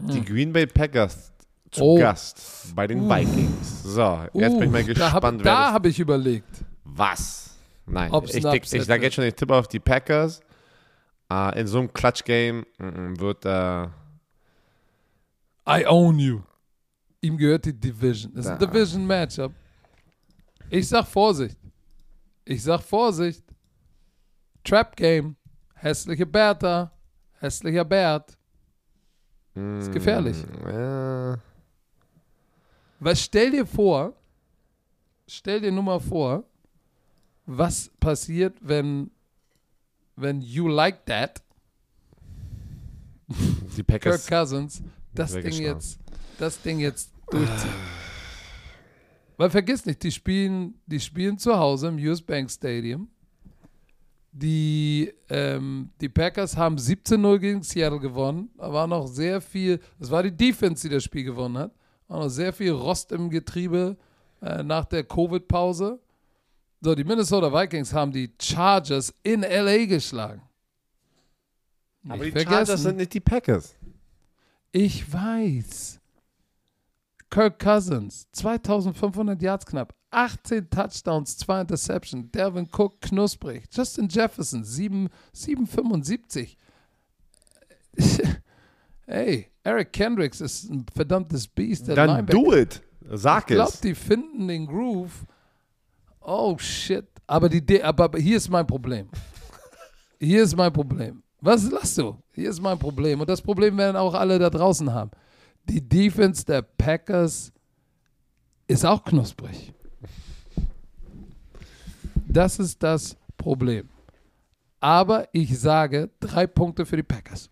Die hm. Green Bay Packers zu oh. Gast bei den uh. Vikings. So, jetzt uh. bin ich mal gespannt. Da habe hab ich überlegt. Was? Nein, Ob's ich, ich, ich sage jetzt schon, ich tippe auf die Packers. Uh, in so einem Clutch-Game mm, mm, wird da. Uh, I own you. Ihm gehört die Division. Das ist ein Division-Matchup. Ich sag Vorsicht. Ich sag Vorsicht. Trap Game. Hässliche Bertha. Hässlicher Bert. Ist gefährlich. Mm, ja. Was stell dir vor, stell dir nur mal vor, was passiert, wenn, wenn you like that, die Packers, Kirk Cousins, das Ding jetzt, das Ding jetzt durchziehen. [sighs] Weil vergiss nicht, die spielen, die spielen zu Hause im US Bank Stadium. Die, ähm, die Packers haben 17-0 gegen Seattle gewonnen. Da war noch sehr viel, das war die Defense, die das Spiel gewonnen hat. War noch sehr viel Rost im Getriebe äh, nach der Covid-Pause. So, die Minnesota Vikings haben die Chargers in LA geschlagen. Nicht Aber die vergessen. Chargers sind nicht die Packers. Ich weiß. Kirk Cousins, 2500 Yards knapp, 18 Touchdowns, 2 Interceptions. Devin Cook, knusprig. Justin Jefferson, 7, 775. hey, Eric Kendricks ist ein verdammtes Biest. Dann Linebacker. do it. Sag ich es. Ich glaube, die finden den Groove. Oh, shit. Aber, die, aber hier ist mein Problem. Hier ist mein Problem. Was lachst du? Hier ist mein Problem. Und das Problem werden auch alle da draußen haben die Defense der Packers ist auch knusprig. Das ist das Problem. Aber ich sage drei Punkte für die Packers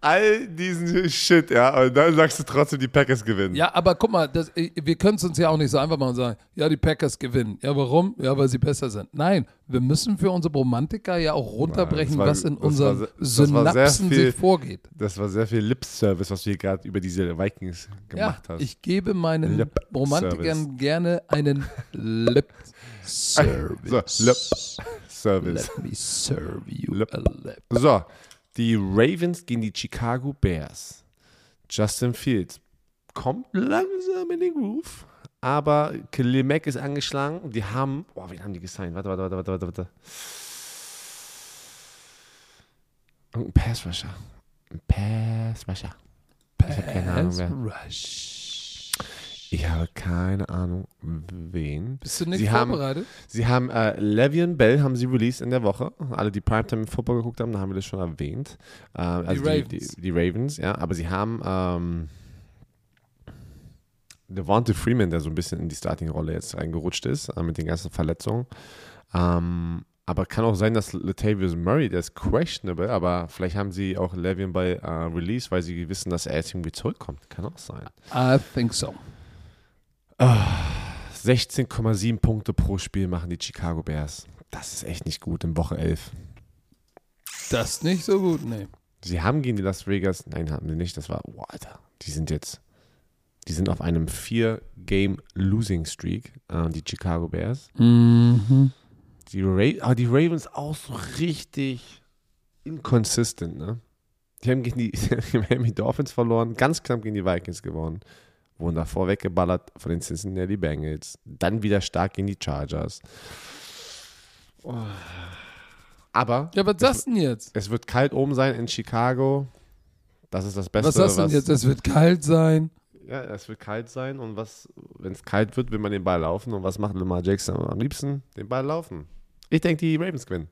all diesen Shit, ja, und dann sagst du trotzdem, die Packers gewinnen. Ja, aber guck mal, das, wir können es uns ja auch nicht so einfach machen und sagen, ja, die Packers gewinnen. Ja, warum? Ja, weil sie besser sind. Nein, wir müssen für unsere Romantiker ja auch runterbrechen, war, was in unseren Synapsen viel, sich vorgeht. Das war sehr viel Lip-Service, was du hier gerade über diese Vikings gemacht ja, hast. Ich gebe meinen Lip Romantikern gerne einen Lip-Service. [laughs] So, Lip-Service. Let me serve you lip. a lip. So, die Ravens gegen die Chicago Bears. Justin Fields kommt langsam in den Groove. aber Khalil Mack ist angeschlagen. Die haben, oh, wen haben die gesigned? Warte, warte, warte, warte, warte. Irgendein Passrusher. Ein Passrusher. Ich habe keine. Ich habe keine Ahnung wen. Bist du nicht Sie haben- vorbereitet? Sie haben äh, Le'Veon Bell haben sie released in der Woche. Alle, die Primetime Football geguckt haben, da haben wir das schon erwähnt. Äh, also die, Ravens. Die, die Ravens, ja. Aber sie haben ähm, Devonta Freeman, der so ein bisschen in die Starting-Rolle jetzt reingerutscht ist, äh, mit den ganzen Verletzungen. Ähm, aber kann auch sein, dass Latavius Murray, der ist questionable, aber vielleicht haben sie auch Le'Veon Bell äh, released, weil sie wissen, dass er jetzt irgendwie zurückkommt. Kann auch sein. I think so. 16,7 Punkte pro Spiel machen die Chicago Bears. Das ist echt nicht gut in Woche 11. Das ist nicht so gut, nee. Sie haben gegen die Las Vegas, nein, haben sie nicht, das war, oh, Alter, die sind jetzt, die sind auf einem 4-Game-Losing-Streak, äh, die Chicago Bears. Mhm. Die, Ra aber die Ravens auch so richtig inconsistent, ne? Die haben gegen die, [laughs] die Miami Dolphins verloren, ganz knapp gegen die Vikings gewonnen, wurden davor weggeballert von den Cincinnati Bengals, dann wieder stark gegen die Chargers. Oh. Aber Ja, was sagst du denn jetzt? es wird kalt oben sein in Chicago. Das ist das Beste. Was sagst du denn jetzt? Es wird kalt sein. Ja, es wird kalt sein und was, wenn es kalt wird, will man den Ball laufen. Und was macht Lamar Jackson am liebsten? Den Ball laufen. Ich denke, die Ravens gewinnen.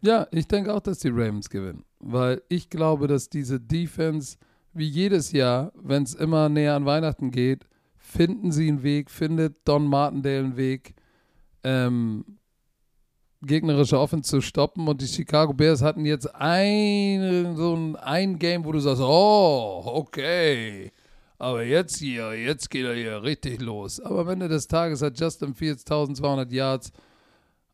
Ja, ich denke auch, dass die Ravens gewinnen. Weil ich glaube, dass diese Defense, wie jedes Jahr, wenn es immer näher an Weihnachten geht, finden sie einen Weg, findet Don Martindale einen Weg, ähm, gegnerische Offense zu stoppen. Und die Chicago Bears hatten jetzt ein, so ein, ein Game, wo du sagst, oh, okay. Aber jetzt hier, jetzt geht er hier richtig los. Aber am Ende des Tages hat Justin Fields 1200 Yards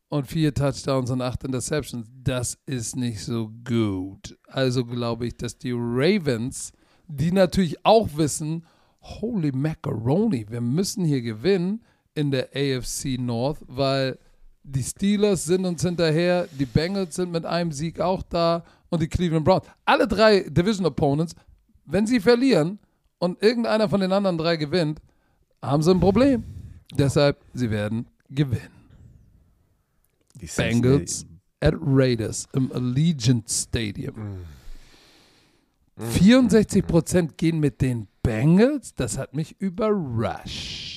und vier Touchdowns und acht Interceptions. Das ist nicht so gut. Also glaube ich, dass die Ravens, die natürlich auch wissen, holy macaroni, wir müssen hier gewinnen in der AFC North, weil die Steelers sind uns hinterher, die Bengals sind mit einem Sieg auch da und die Cleveland Browns. Alle drei Division Opponents, wenn sie verlieren und irgendeiner von den anderen drei gewinnt, haben sie ein Problem. Deshalb, sie werden gewinnen. Die Bengals at Raiders im Allegiant Stadium. 64% gehen mit den Bengals. Das hat mich überrascht.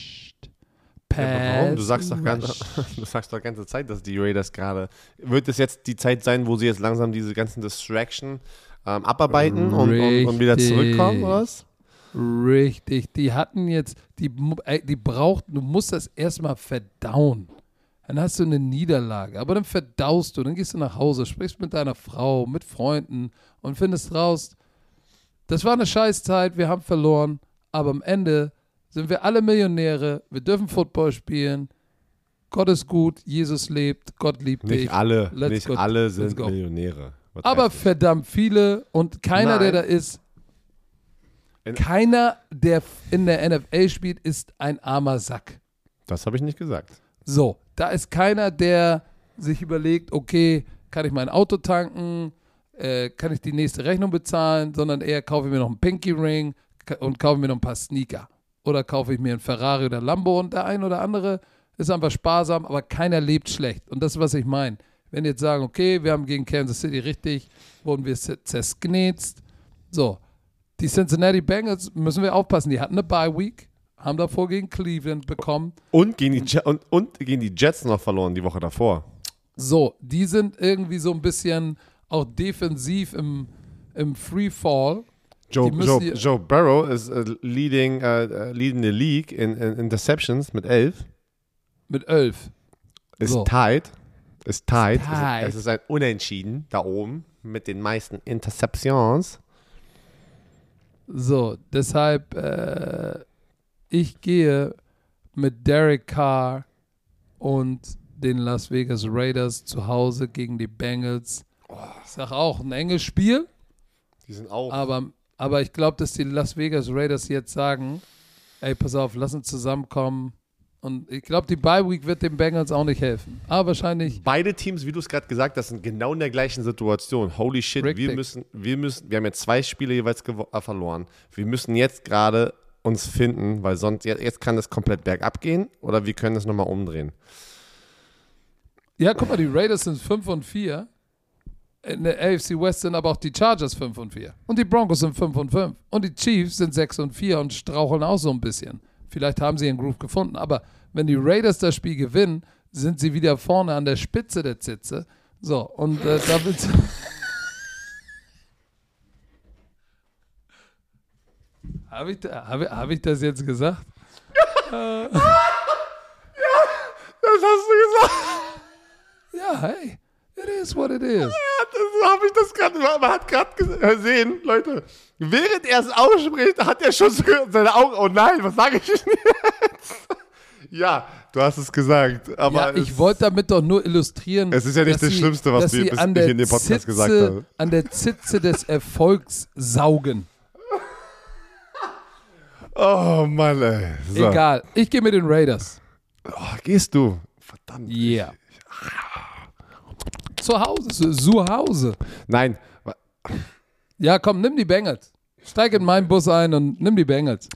Ja, warum? [laughs] Du sagst, doch ganz, du sagst doch ganze Zeit, dass die Raiders gerade. Wird es jetzt die Zeit sein, wo sie jetzt langsam diese ganzen Distraction ähm, abarbeiten und, und, und wieder zurückkommen, oder was? Richtig. Die hatten jetzt, die, ey, die brauchten, du musst das erstmal verdauen. Dann hast du eine Niederlage, aber dann verdaust du, dann gehst du nach Hause, sprichst mit deiner Frau, mit Freunden und findest raus, das war eine Scheißzeit, wir haben verloren, aber am Ende sind wir alle Millionäre, wir dürfen Football spielen, Gott ist gut, Jesus lebt, Gott liebt dich. Nicht alle, Let's nicht go. alle sind. Millionäre. Was Aber verdammt viele und keiner, der da Nein. ist, In- keiner, der in der NFL spielt, ist ein armer Sack. das habe ich nicht gesagt. So, da ist keiner, der sich überlegt, okay, kann ich mein Auto tanken, äh, kann ich die nächste Rechnung bezahlen, sondern eher kaufe ich mir noch einen Pinky Ring und kaufe mir noch ein paar Sneaker. Oder kaufe ich mir einen Ferrari oder Lambo und der ein oder andere ist einfach sparsam, aber keiner lebt schlecht. Und das ist, was ich meine. Wenn jetzt sagen, okay, wir haben gegen Kansas City richtig, wurden wir zer- zersknetzt. So, die Cincinnati Bengals müssen wir aufpassen, die hatten eine Bye Week, haben davor gegen Cleveland bekommen. Und gegen, die, Je- und, und gegen die Jets noch verloren die Woche davor. So, die sind irgendwie so ein bisschen auch defensiv im, im Free Fall. Joe, Joe, Joe Burrow ist äh, leading, äh, äh, leading the league in, in Interceptions mit 11. Mit 11. Ist So. tied. Ist tied. Ist tied. Es, es ist ein Unentschieden da oben mit den meisten Interceptions. So, deshalb, äh, ich gehe mit Derek Carr und den Las Vegas Raiders zu Hause gegen die Bengals. Ich sage auch, ein enges Spiel, Die sind auch. aber, aber ich glaube, dass die Las Vegas Raiders jetzt sagen, ey, pass auf, lass uns zusammenkommen. Und ich glaube, die Bye Week wird den Bengals auch nicht helfen. Aber wahrscheinlich Beide Teams, wie du es gerade gesagt hast, sind genau in der gleichen Situation. Holy shit, wir müssen, wir müssen, wir haben jetzt zwei Spiele jeweils äh, verloren. Wir müssen jetzt gerade uns finden, weil sonst, jetzt, kann es komplett bergab gehen oder wir können es nochmal umdrehen. Ja, guck mal, die Raiders sind 5 und 4. In der AFC West sind aber auch die Chargers 5 und 4. Und die Broncos sind 5 und 5. Und die Chiefs sind 6 und 4 und straucheln auch so ein bisschen. Vielleicht haben sie ihren Groove gefunden. Aber wenn die Raiders das Spiel gewinnen, sind sie wieder vorne an der Spitze der Zitze. So, und äh, damit. [laughs] Habe ich, da- hab, ich- hab ich das jetzt gesagt? [laughs] Das hast du gesagt. Ja, hey, it is what it is. Das habe ich das gerade, man hat gerade gesehen, Leute, während er es ausspricht, hat er schon so seine Augen, oh nein, was sage ich jetzt? [laughs] ja, du hast es gesagt, aber ja, ich wollte damit doch nur illustrieren. Es ist ja nicht das sie- Schlimmste, was wir bis- an ich der in dem Podcast Zitze, gesagt habe. An der Zitze des Erfolgs saugen. [laughs] Oh Mann, ey. So. Egal. Ich gehe mit den Raiders. Oh, gehst du? Verdammt. Yeah. Zu Hause. Zu, Hause. Nein, Ja, komm, nimm die Bengals. Steig in meinen Bus ein und nimm die Bengals.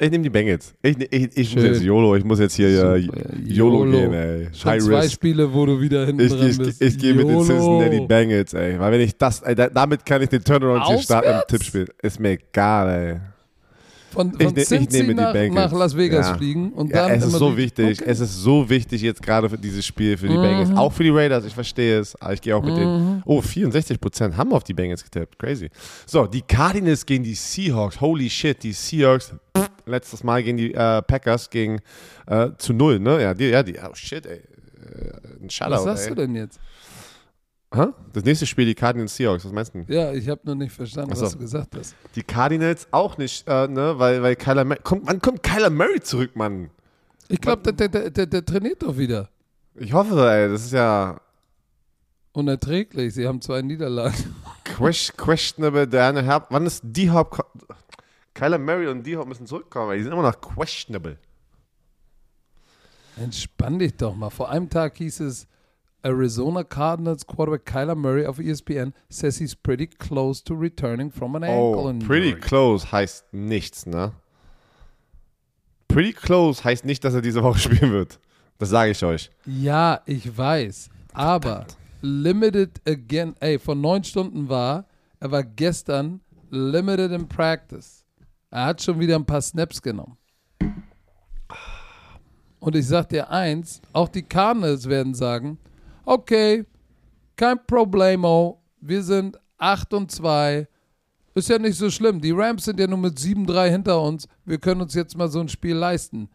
ich nehme die Bengals. Ich, ich, ich muss jetzt YOLO, ich muss jetzt hier ja, Super, YOLO, YOLO. gehen, ey. Schon High zwei Risk. Spiele, wo du wieder hinten Ich, dran ich, bist. ich, gehe mit den. Cincinnati Bengals, ey. Weil wenn ich das, ey, da, damit kann ich den Turnaround hier starten im? Tippspiel. Ist mir egal, ey. Von, Ich von ne- ich nehme die nach, Bengals. nach Las Vegas Ja. fliegen und Ja, dann es ist so die- wichtig. Okay. Es ist so wichtig jetzt gerade für dieses Spiel, für die Mhm. Bengals. Auch für die Raiders, ich verstehe es. Aber ich gehe auch mit Mhm. denen. Oh, 64% haben auf die Bengals getippt. Crazy. So, die Cardinals gegen die Seahawks. Holy shit, die Seahawks. pff, letztes Mal gegen die äh, Packers gegen äh, zu null, ne? Ja, die, ja, die, oh shit, ey. Äh, Ein Shoutout, Was sagst ey. du denn jetzt? Hä? Das nächste Spiel, die Cardinals Seahawks, was meinst du? Ja, ich habe nur nicht verstanden, so. was du gesagt hast. Die Cardinals auch nicht, äh, ne? Weil, weil Kyler Murray. Kommt, wann kommt Kyler Murray zurück, Mann? Ich glaube, der, der, der, der, trainiert doch wieder. Ich hoffe, ey, das ist ja Unerträglich. Sie haben zwei Niederlagen. [laughs] ques- questionable. Der eine Herb, wann ist die Hop? Kyler Murray und die Hop müssen zurückkommen, weil die sind immer noch questionable. Entspann dich doch mal. Vor einem Tag hieß es, Arizona Cardinals Quarterback Kyler Murray auf ESPN says he's pretty close to returning from an ankle Oh, injury. pretty close heißt nichts, ne? Pretty close heißt nicht, dass er diese Woche [laughs] spielen wird. Das sage ich euch. Ja, ich weiß. Aber limited again, ey, vor neun Stunden war, er war gestern limited in practice. Er hat schon wieder ein paar Snaps genommen. Und ich sag dir eins, auch die Cardinals werden sagen, okay, kein Problemo, wir sind 8 und 2, ist ja nicht so schlimm. Die Rams sind ja nur mit 7-3 hinter uns. Wir können uns jetzt mal so ein Spiel leisten.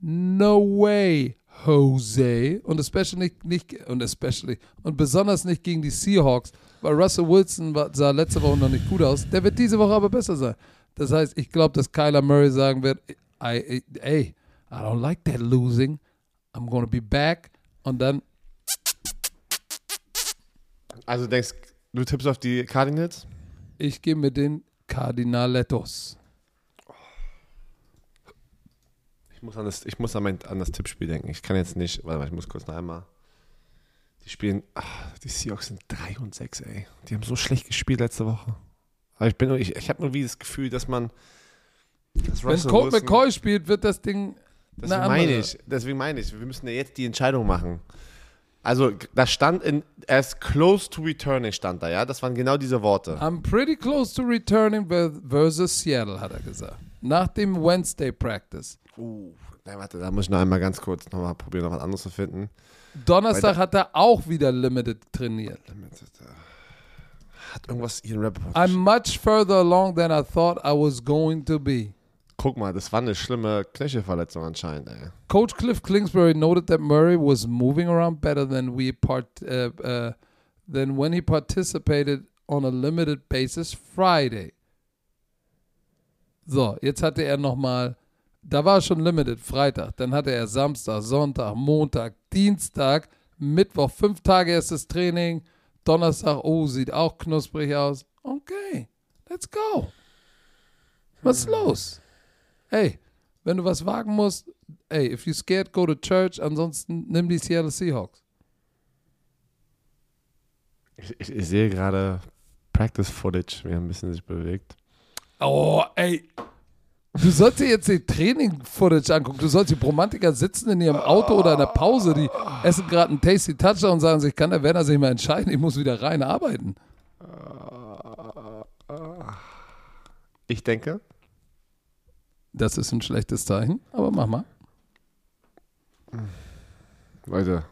No way, Jose. Und especially nicht, nicht und especially und besonders nicht gegen die Seahawks, weil Russell Wilson sah letzte Woche noch nicht gut aus. Der wird diese Woche aber besser sein. Das heißt, ich glaube, dass Kyler Murray sagen wird, I, I, hey, I don't like that losing. I'm gonna be back. Und dann, Also denkst du tippst auf die Cardinals? ich gehe mit den Cardinaletos. Ich muss an das, ich muss an, mein, an das Tippspiel denken. Ich kann jetzt nicht, warte mal, ich muss kurz noch einmal. Die spielen, ach, die Seahawks sind 3 und 6, ey. Die haben so schlecht gespielt letzte Woche. Aber ich bin, ich, ich habe nur wie das Gefühl, dass man. Dass Wenn Colt McCoy spielt, wird das Ding Deswegen eine meine ich, deswegen meine ich, wir müssen ja jetzt die Entscheidung machen. Also, da stand in, as close to returning stand da, ja? Das waren genau diese Worte. I'm pretty close to returning ver- versus Seattle, hat er gesagt. Nach dem Wednesday Practice. Uh, nein, warte, da muss ich noch einmal ganz kurz nochmal probieren, noch was anderes zu finden. Donnerstag hat er auch wieder Limited trainiert. Hat irgendwas hier in Rap. I'm much further along than I thought I was going to be. Guck mal, das war eine schlimme Knöchelverletzung anscheinend, ey. Coach Cliff Kingsbury noted that Murray was moving around better than we part uh, uh, than when he participated on a limited basis Friday. So, jetzt hatte er nochmal, da war schon limited Freitag, dann hatte er Samstag, Sonntag, Montag, Dienstag, Mittwoch, fünf Tage erstes Training, Donnerstag, oh, sieht auch knusprig aus. Okay, let's go. Was ist los? Hey, wenn du was wagen musst, ey, if you scared, go to church, ansonsten nimm die Seattle Seahawks. Ich, ich, ich sehe gerade Practice Footage, wie er ein bisschen sich bewegt. Oh, ey. Du sollst dir jetzt die Training-Footage angucken. Du sollst die Bromantiker sitzen in ihrem Auto oder in der Pause, die essen gerade einen Tasty Touchdown und sagen sich, kann der Werner sich mal entscheiden, ich muss wieder rein arbeiten. Ich denke, Das ist ein schlechtes Zeichen, aber mach mal. Leute,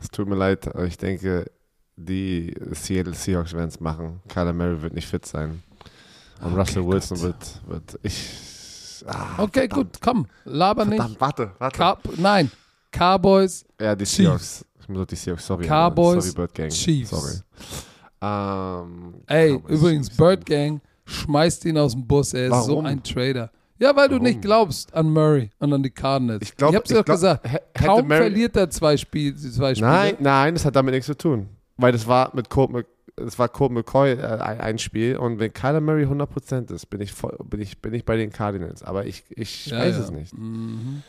es tut mir leid, aber ich denke, die Seattle Seahawks werden es machen. Kyler Murray wird nicht fit sein. Und Okay, Russell Wilson Gott. wird, wird ich. Ah, Okay, gut, komm, laber nicht. verdammt, warte, warte. Car nein, Cowboys, ja, die Chiefs. Seahawks. Ich muss auf die Seahawks, sorry. Cowboys, sorry, Bird Gang. Chiefs. Sorry. Ähm, Ey, Cowboys, übrigens, Chiefs. Bird Gang schmeißt ihn aus dem Bus. Er ist so Warum? ein Trader. Ja, weil du Warum? nicht glaubst an Murray und an die Cardinals. Ich glaub- ich hab's ich doch glaub, gesagt. Kaum Murray- verliert er zwei, Spiel, zwei Spiele. Nein, nein, das hat damit nichts zu tun. Weil das war mit Colt, das war Colt McCoy äh, ein ein Spiel und wenn Kyler Murray 100% ist, bin ich, voll, bin ich, bin ich bei den Cardinals. Aber ich, ich Ja, weiß ja. es nicht. Mhm.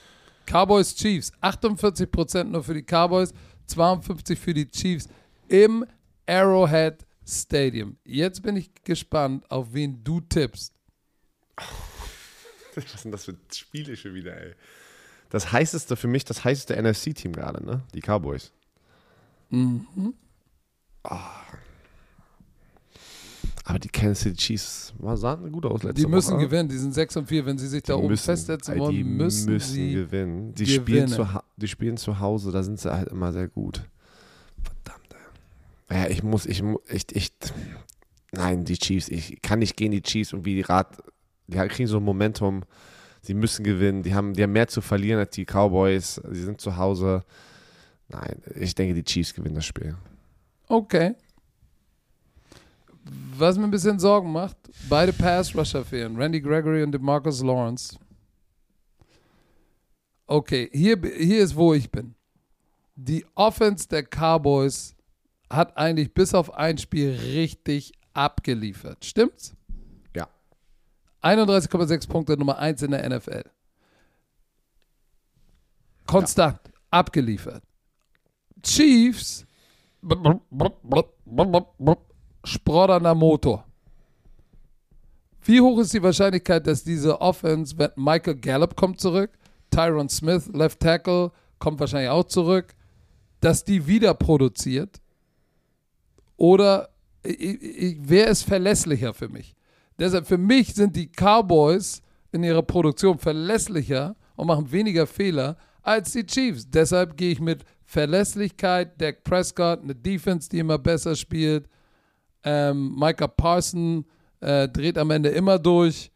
Cowboys Chiefs. 48% nur für die Cowboys, 52% für die Chiefs im Arrowhead Stadium. Jetzt bin ich gespannt, auf wen du tippst. [laughs] Was sind das für Spiele schon wieder, ey? Das heißeste für mich, das heißeste NFC-Team gerade, ne? Die Cowboys. Mhm. Aber die Kansas City Chiefs war- sahen gut aus letzte Die müssen Woche. gewinnen, die sind 6 und 4. Wenn sie sich da Die oben müssen, festsetzen wollen, die müssen, sie. gewinnen. Die gewinnen. spielen, zu, die spielen zu Hause, da sind sie halt immer sehr gut. Verdammt. ey. Ja, ich muss, ich, ich, ich, nein, die Chiefs, ich kann nicht gegen die Chiefs und wie die Rad, die kriegen so ein Momentum, sie müssen gewinnen, die haben, die haben mehr zu verlieren als die Cowboys, sie sind zu Hause. Nein, ich denke, die Chiefs gewinnen das Spiel. Okay. Was mir ein bisschen Sorgen macht, beide Pass-Rusher fehlen. Randy Gregory und DeMarcus Lawrence. Okay, hier, hier ist, wo ich bin. Die Offense der Cowboys hat eigentlich bis auf ein Spiel richtig abgeliefert. Stimmt's? Ja. 31,6 Punkte, Nummer 1 in der NFL. Konstant abgeliefert. Chiefs sproddernder Motor. Wie hoch ist die Wahrscheinlichkeit, dass diese Offense, wenn Michael Gallup kommt zurück, Tyron Smith, Left Tackle, kommt wahrscheinlich auch zurück, dass die wieder produziert? Oder ich, ich, wer ist verlässlicher für mich? Deshalb, für mich sind die Cowboys in ihrer Produktion verlässlicher und machen weniger Fehler als die Chiefs. Deshalb gehe ich mit Verlässlichkeit, Dak Prescott, eine Defense, die immer besser spielt. Ähm, Micah Parson äh, dreht am Ende immer durch.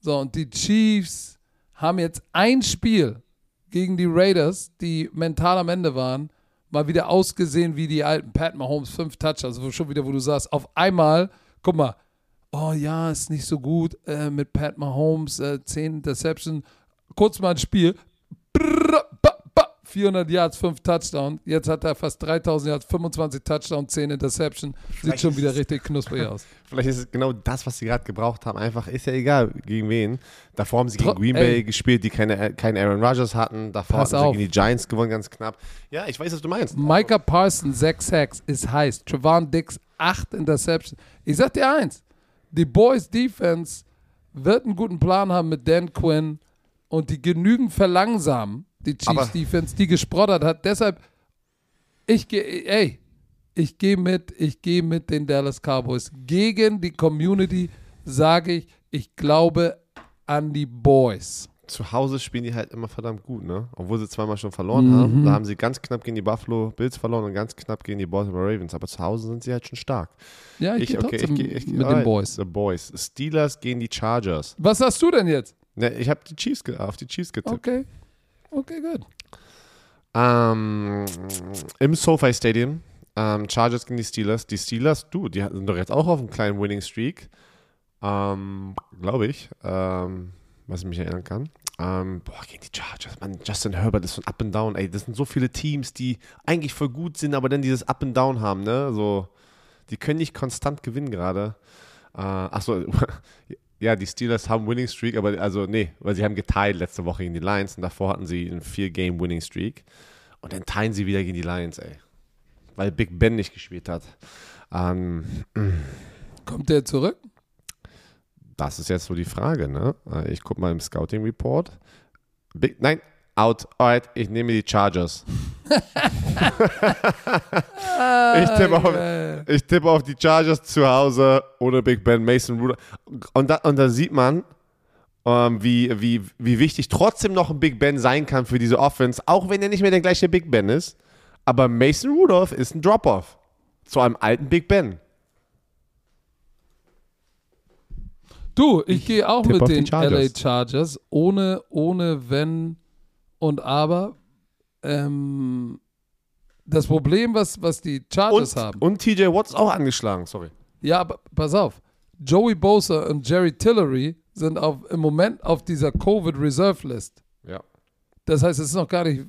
So, und die Chiefs haben jetzt ein Spiel gegen die Raiders, die mental am Ende waren, mal wieder ausgesehen wie die alten Pat Mahomes, fünf Touchdowns, also schon wieder, wo du sagst, auf einmal, guck mal, oh ja, ist nicht so gut äh, mit Pat Mahomes, äh, 10 Interception, kurz mal ein Spiel, brrr, ba, ba, 400 Yards, 5 Touchdowns, jetzt hat er fast 3000 Yards, 25 Touchdowns, 10 Interception, sieht Vielleicht schon wieder richtig knusprig aus. [laughs] Vielleicht ist es genau das, was sie gerade gebraucht haben. Einfach ist ja egal, gegen wen. Davor haben sie gegen Green ey. Bay gespielt, die keine, keinen Aaron Rodgers hatten. Davor Pass hatten sie auf. gegen die Giants gewonnen, ganz knapp. Ja, ich weiß, was du meinst. Micah Parsons, 6 Sacks, ist heiß. Trevon Dix, 8 Interceptions. Ich sag dir eins, die Boys Defense wird einen guten Plan haben mit Dan Quinn und die genügend verlangsamen, die Chiefs Aber- Defense, die gesproddert hat. Deshalb, ich gehe, ey, ich gehe mit, ich gehe mit den Dallas Cowboys. Gegen die Community sage ich, ich glaube an die Boys. Zu Hause spielen die halt immer verdammt gut, ne? Obwohl sie zweimal schon verloren Mhm. haben. Da haben sie ganz knapp gegen die Buffalo Bills verloren und ganz knapp gegen die Baltimore Ravens. Aber zu Hause sind sie halt schon stark. Ja, ich, Ich, gehe okay, ich, geh- ich, mit den Boys. The Boys. Steelers gegen die Chargers. Was hast du denn jetzt? Ne, ich habe die Chiefs auf die Chiefs getippt. Okay. Okay, gut. Ähm, Im SoFi Stadium. Ähm, Chargers gegen die Steelers. Die Steelers, du, die sind doch jetzt auch auf einem kleinen Winning Streak. Ähm, Glaube ich. Ähm, was ich mich erinnern kann. Ähm, boah, gegen die Chargers. Mann, Justin Herbert ist so ein Up and Down. Ey, das sind so viele Teams, die eigentlich voll gut sind, aber dann dieses Up and Down haben, ne? So, die können nicht konstant gewinnen gerade. Äh, achso, [laughs] ja, die Steelers haben Winning Streak, aber also, nee, weil sie haben geteilt letzte Woche gegen die Lions und davor hatten sie einen Vier-Game-Winning Streak. Und dann teilen sie wieder gegen die Lions, ey. Weil Big Ben nicht gespielt hat. Ähm, [clears throat] Kommt der zurück? Das ist jetzt so die Frage, ne? Äh, Ich gucke mal im Scouting Report. Big, nein, out. Alright, ich nehme die Chargers. [laughs] ich, tippe auf, Geil. ich tippe auf die Chargers zu Hause ohne Big Ben, Mason Rudolph. Und da, und da sieht man, ähm, wie, wie, wie wichtig trotzdem noch ein Big Ben sein kann für diese Offense, auch wenn er nicht mehr der gleiche Big Ben ist. Aber Mason Rudolph ist ein Drop-Off zu einem alten Big Ben. Du, ich gehe auch mit den Chargers. LA Chargers, ohne, ohne Wenn und Aber. Ähm, das Problem, was, was die Chargers Und, haben. und TJ Watt ist auch angeschlagen, sorry. Ja, aber pass auf. Joey Bosa und Jerry Tillery sind auf, im Moment auf dieser Covid Reserve List. Ja. Das heißt, es ist noch gar nicht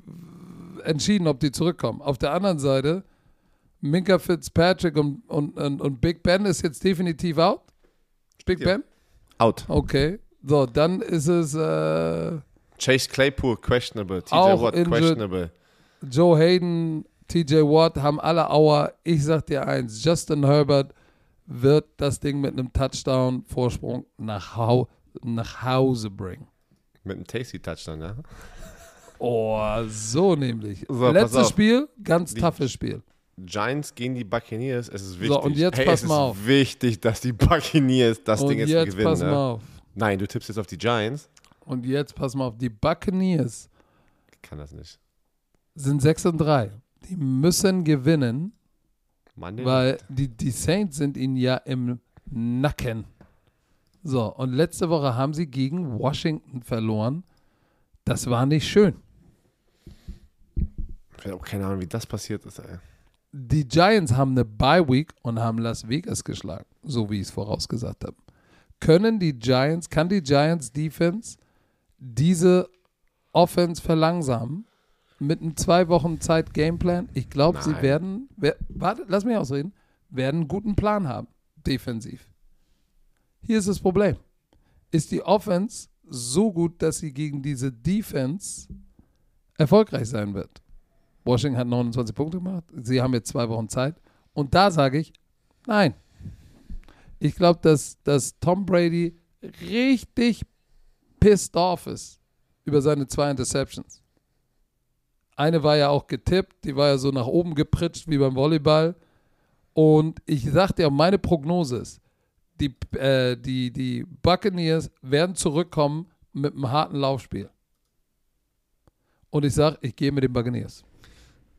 entschieden, ob die zurückkommen. Auf der anderen Seite, Minka Fitzpatrick und, und, und, und Big Ben ist jetzt definitiv out. Big Ja. Ben? Out. Okay. So, dann ist es äh, Chase Claypool, questionable. TJ Watt, questionable. Joe Hayden, TJ Watt haben alle Auer. Ich sag dir eins, Justin Herbert wird das Ding mit einem Touchdown-Vorsprung nach, Hau nach Hause bringen. Mit einem Tasty-Touchdown, ja. Oh, so nämlich. So, Letztes. Spiel, ganz Die- toughes Spiel. Giants gegen die Buccaneers. Es ist wichtig. So, und jetzt hey, pass es mal ist auf. wichtig, dass die Buccaneers das Und Ding jetzt, jetzt gewinnen. pass ne? mal auf. Nein, du tippst jetzt auf die Giants. Und jetzt pass mal auf. Die Buccaneers Ich kann das nicht. sind 6 und 3. Die müssen gewinnen, Monday weil die, die Saints sind ihnen ja im Nacken. So, und letzte Woche haben sie gegen Washington verloren. Das war nicht schön. Ich habe auch keine Ahnung, wie das passiert ist. Ey. Die Giants haben eine Bye Week und haben Las Vegas geschlagen, so wie ich es vorausgesagt habe. Können die Giants, kann die Giants Defense diese Offense verlangsamen mit einem zwei Wochen Zeit Gameplan? Ich glaube, sie werden, wer, warte, lass mich ausreden, werden einen guten Plan haben, defensiv. Hier ist das Problem. Ist die Offense so gut, dass sie gegen diese Defense erfolgreich sein wird? Washington hat 29 Punkte gemacht. Sie haben jetzt zwei Wochen Zeit. Und da sage ich, nein. Ich glaube, dass, dass Tom Brady richtig pissed off ist über seine zwei Interceptions. Eine war ja auch getippt, die war ja so nach oben gepritscht wie beim Volleyball. Und ich sag dir, meine Prognose ist, die, äh, die, die Buccaneers werden zurückkommen mit einem harten Laufspiel. Und ich sage, ich gehe mit den Buccaneers.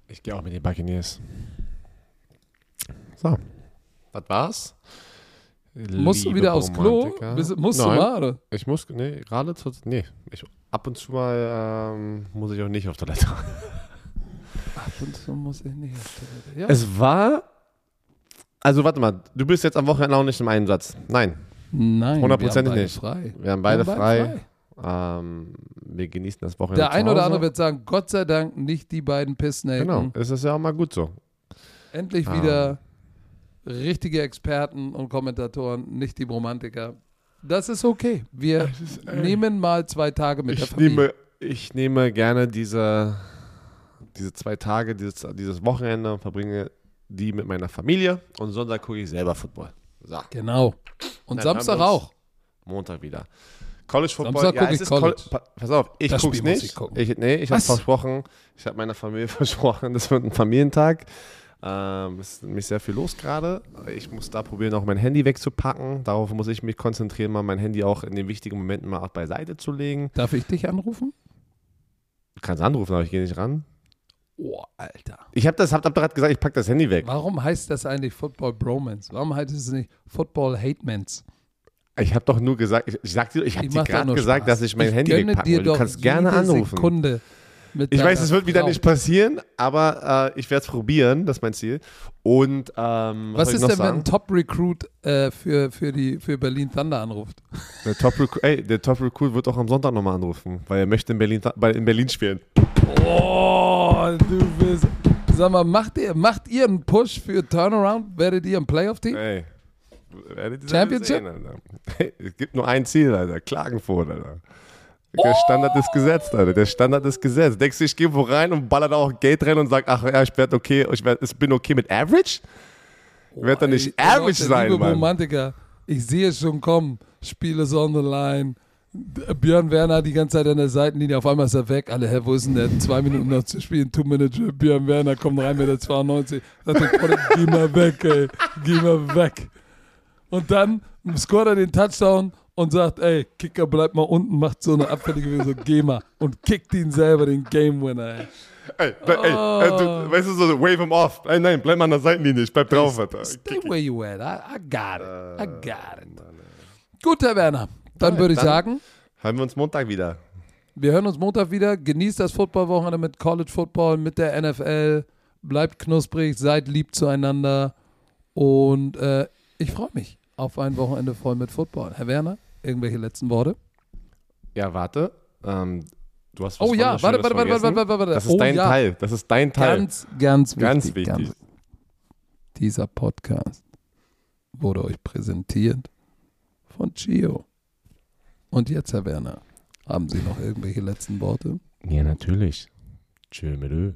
Ich gehe auch mit den Buccaneers. So. Das war's. Musst du wieder aufs Klo? Bist, musst Nein, du oder? Ich muss, nee, gerade zur, nee. Ich, ab und zu mal ähm, muss ich auch nicht auf Toilette. [laughs] Ab und zu muss ich nicht auf Toilette. Ja. Es war, also warte mal, du bist jetzt am Wochenende auch nicht im Einsatz. Nein, Nein, hundertprozentig wir haben beide nicht. frei. wir haben beide Wir haben frei. Ähm, wir genießen das Wochenende Der zu eine oder andere wird sagen, Gott sei Dank nicht die beiden Pissnaken. Genau, es ist ja auch mal gut so. Endlich Ah. wieder richtige Experten und Kommentatoren, nicht die Romantiker. Das ist okay. Wir nehmen mal zwei Tage mit der Ich Familie. nehme, ich nehme gerne diese, diese zwei Tage, dieses, dieses Wochenende und verbringe die mit meiner Familie und Sonntag gucke ich selber Football. So, Genau. Und Dann Samstag auch. Montag wieder. College Football, ja, gucke es ist College. College. Pa- Pass auf, ich Das guck's Spiel muss nicht. ich gucken. Ich, nee, ich habe versprochen, ich habe meiner Familie [laughs] versprochen, das wird ein Familientag. Ähm, es ist nämlich sehr viel los gerade. Ich muss da probieren, auch mein Handy wegzupacken. Darauf muss ich mich konzentrieren, mal mein Handy auch in den wichtigen Momenten mal auch beiseite zu legen. Darf ich dich anrufen? Du kannst anrufen, aber ich gehe nicht ran. Oh, Alter. Ich habe das, hab, hab gerade gesagt, ich packe das Handy weg. Warum heißt das eigentlich Football Bromance? Warum heißt es nicht Football Hatemans? Ich habe doch nur gesagt, ich, ich, sag dir, ich habe dir gerade gesagt, Spaß. dass ich mein ich Handy gönne wegpacke. dir will. Du kannst gerne anrufen. Sekunde Ich weiß, es wird wieder Frau. nicht passieren, aber äh, ich werde es probieren, das ist mein Ziel. Und ähm, Was ich ist denn, wenn ein Top-Recruit äh, für, für, die, für Berlin Thunder anruft? Der Top Recruit, ey, der Top Recruit wird auch am Sonntag nochmal anrufen, weil er möchte in Berlin, in Berlin spielen. Oh, du bist. Sag mal, macht ihr, macht ihr einen Push für Turnaround? Werdet ihr ein Playoff-Team? Ey, werdet ihr Championship? sehen, [laughs] es gibt nur ein Ziel, Alter. Klagenfurt, Alter. Der Standard ist gesetzt, Alter. Der Standard ist gesetzt. Denkst du, ich gehe wo rein und baller da auch Geld rein und sag, ach ja, ich werde okay, ich, werd, ich bin okay mit Average? Ich werde doch nicht Ey, Average Leute, sein, liebe Mann. Romantiker, Ich sehe es schon kommen. Spiel ist on the line. Björn Werner die ganze Zeit an der Seitenlinie, auf einmal ist er weg. Alle, hä, wo ist denn der? Zwei Minuten noch zu spielen, Two-Minute, Björn Werner kommt rein mit der 92. Sagt der geh mal weg, ey, geh mal weg. Und dann scoret er den Touchdown und sagt, ey, Kicker bleibt mal unten, macht so eine abfällige Bewegung, so geh mal und kickt ihn selber den Game Winner, ey. Ey, ey, äh, du, weißt du, so wave him off. Ey, nein, bleib mal an der Seitenlinie, ich bleib drauf, Alter. Stay where you at. I, I got it. I got it. Gut, Herr Werner. Dann würde ich dann- sagen, Hören wir uns Montag wieder. wir hören uns Montag wieder. Genießt das Footballwochenende mit College Football, mit der NFL. Bleibt knusprig, seid lieb zueinander. Und äh, ich freue mich auf ein Wochenende voll mit Football. Herr Werner, irgendwelche letzten Worte? Ja, warte. Ähm, du hast was Oh ja, warte, warte, warte, vergessen. warte, warte, warte. Das ist oh, dein ja. Teil. Das ist dein Teil. Ganz, ganz wichtig. Ganz wichtig. Ganz, dieser Podcast wurde euch präsentiert von Chio. Und jetzt, Herr Werner, haben Sie noch irgendwelche letzten Worte? Ja, natürlich. Tschö mit Ö.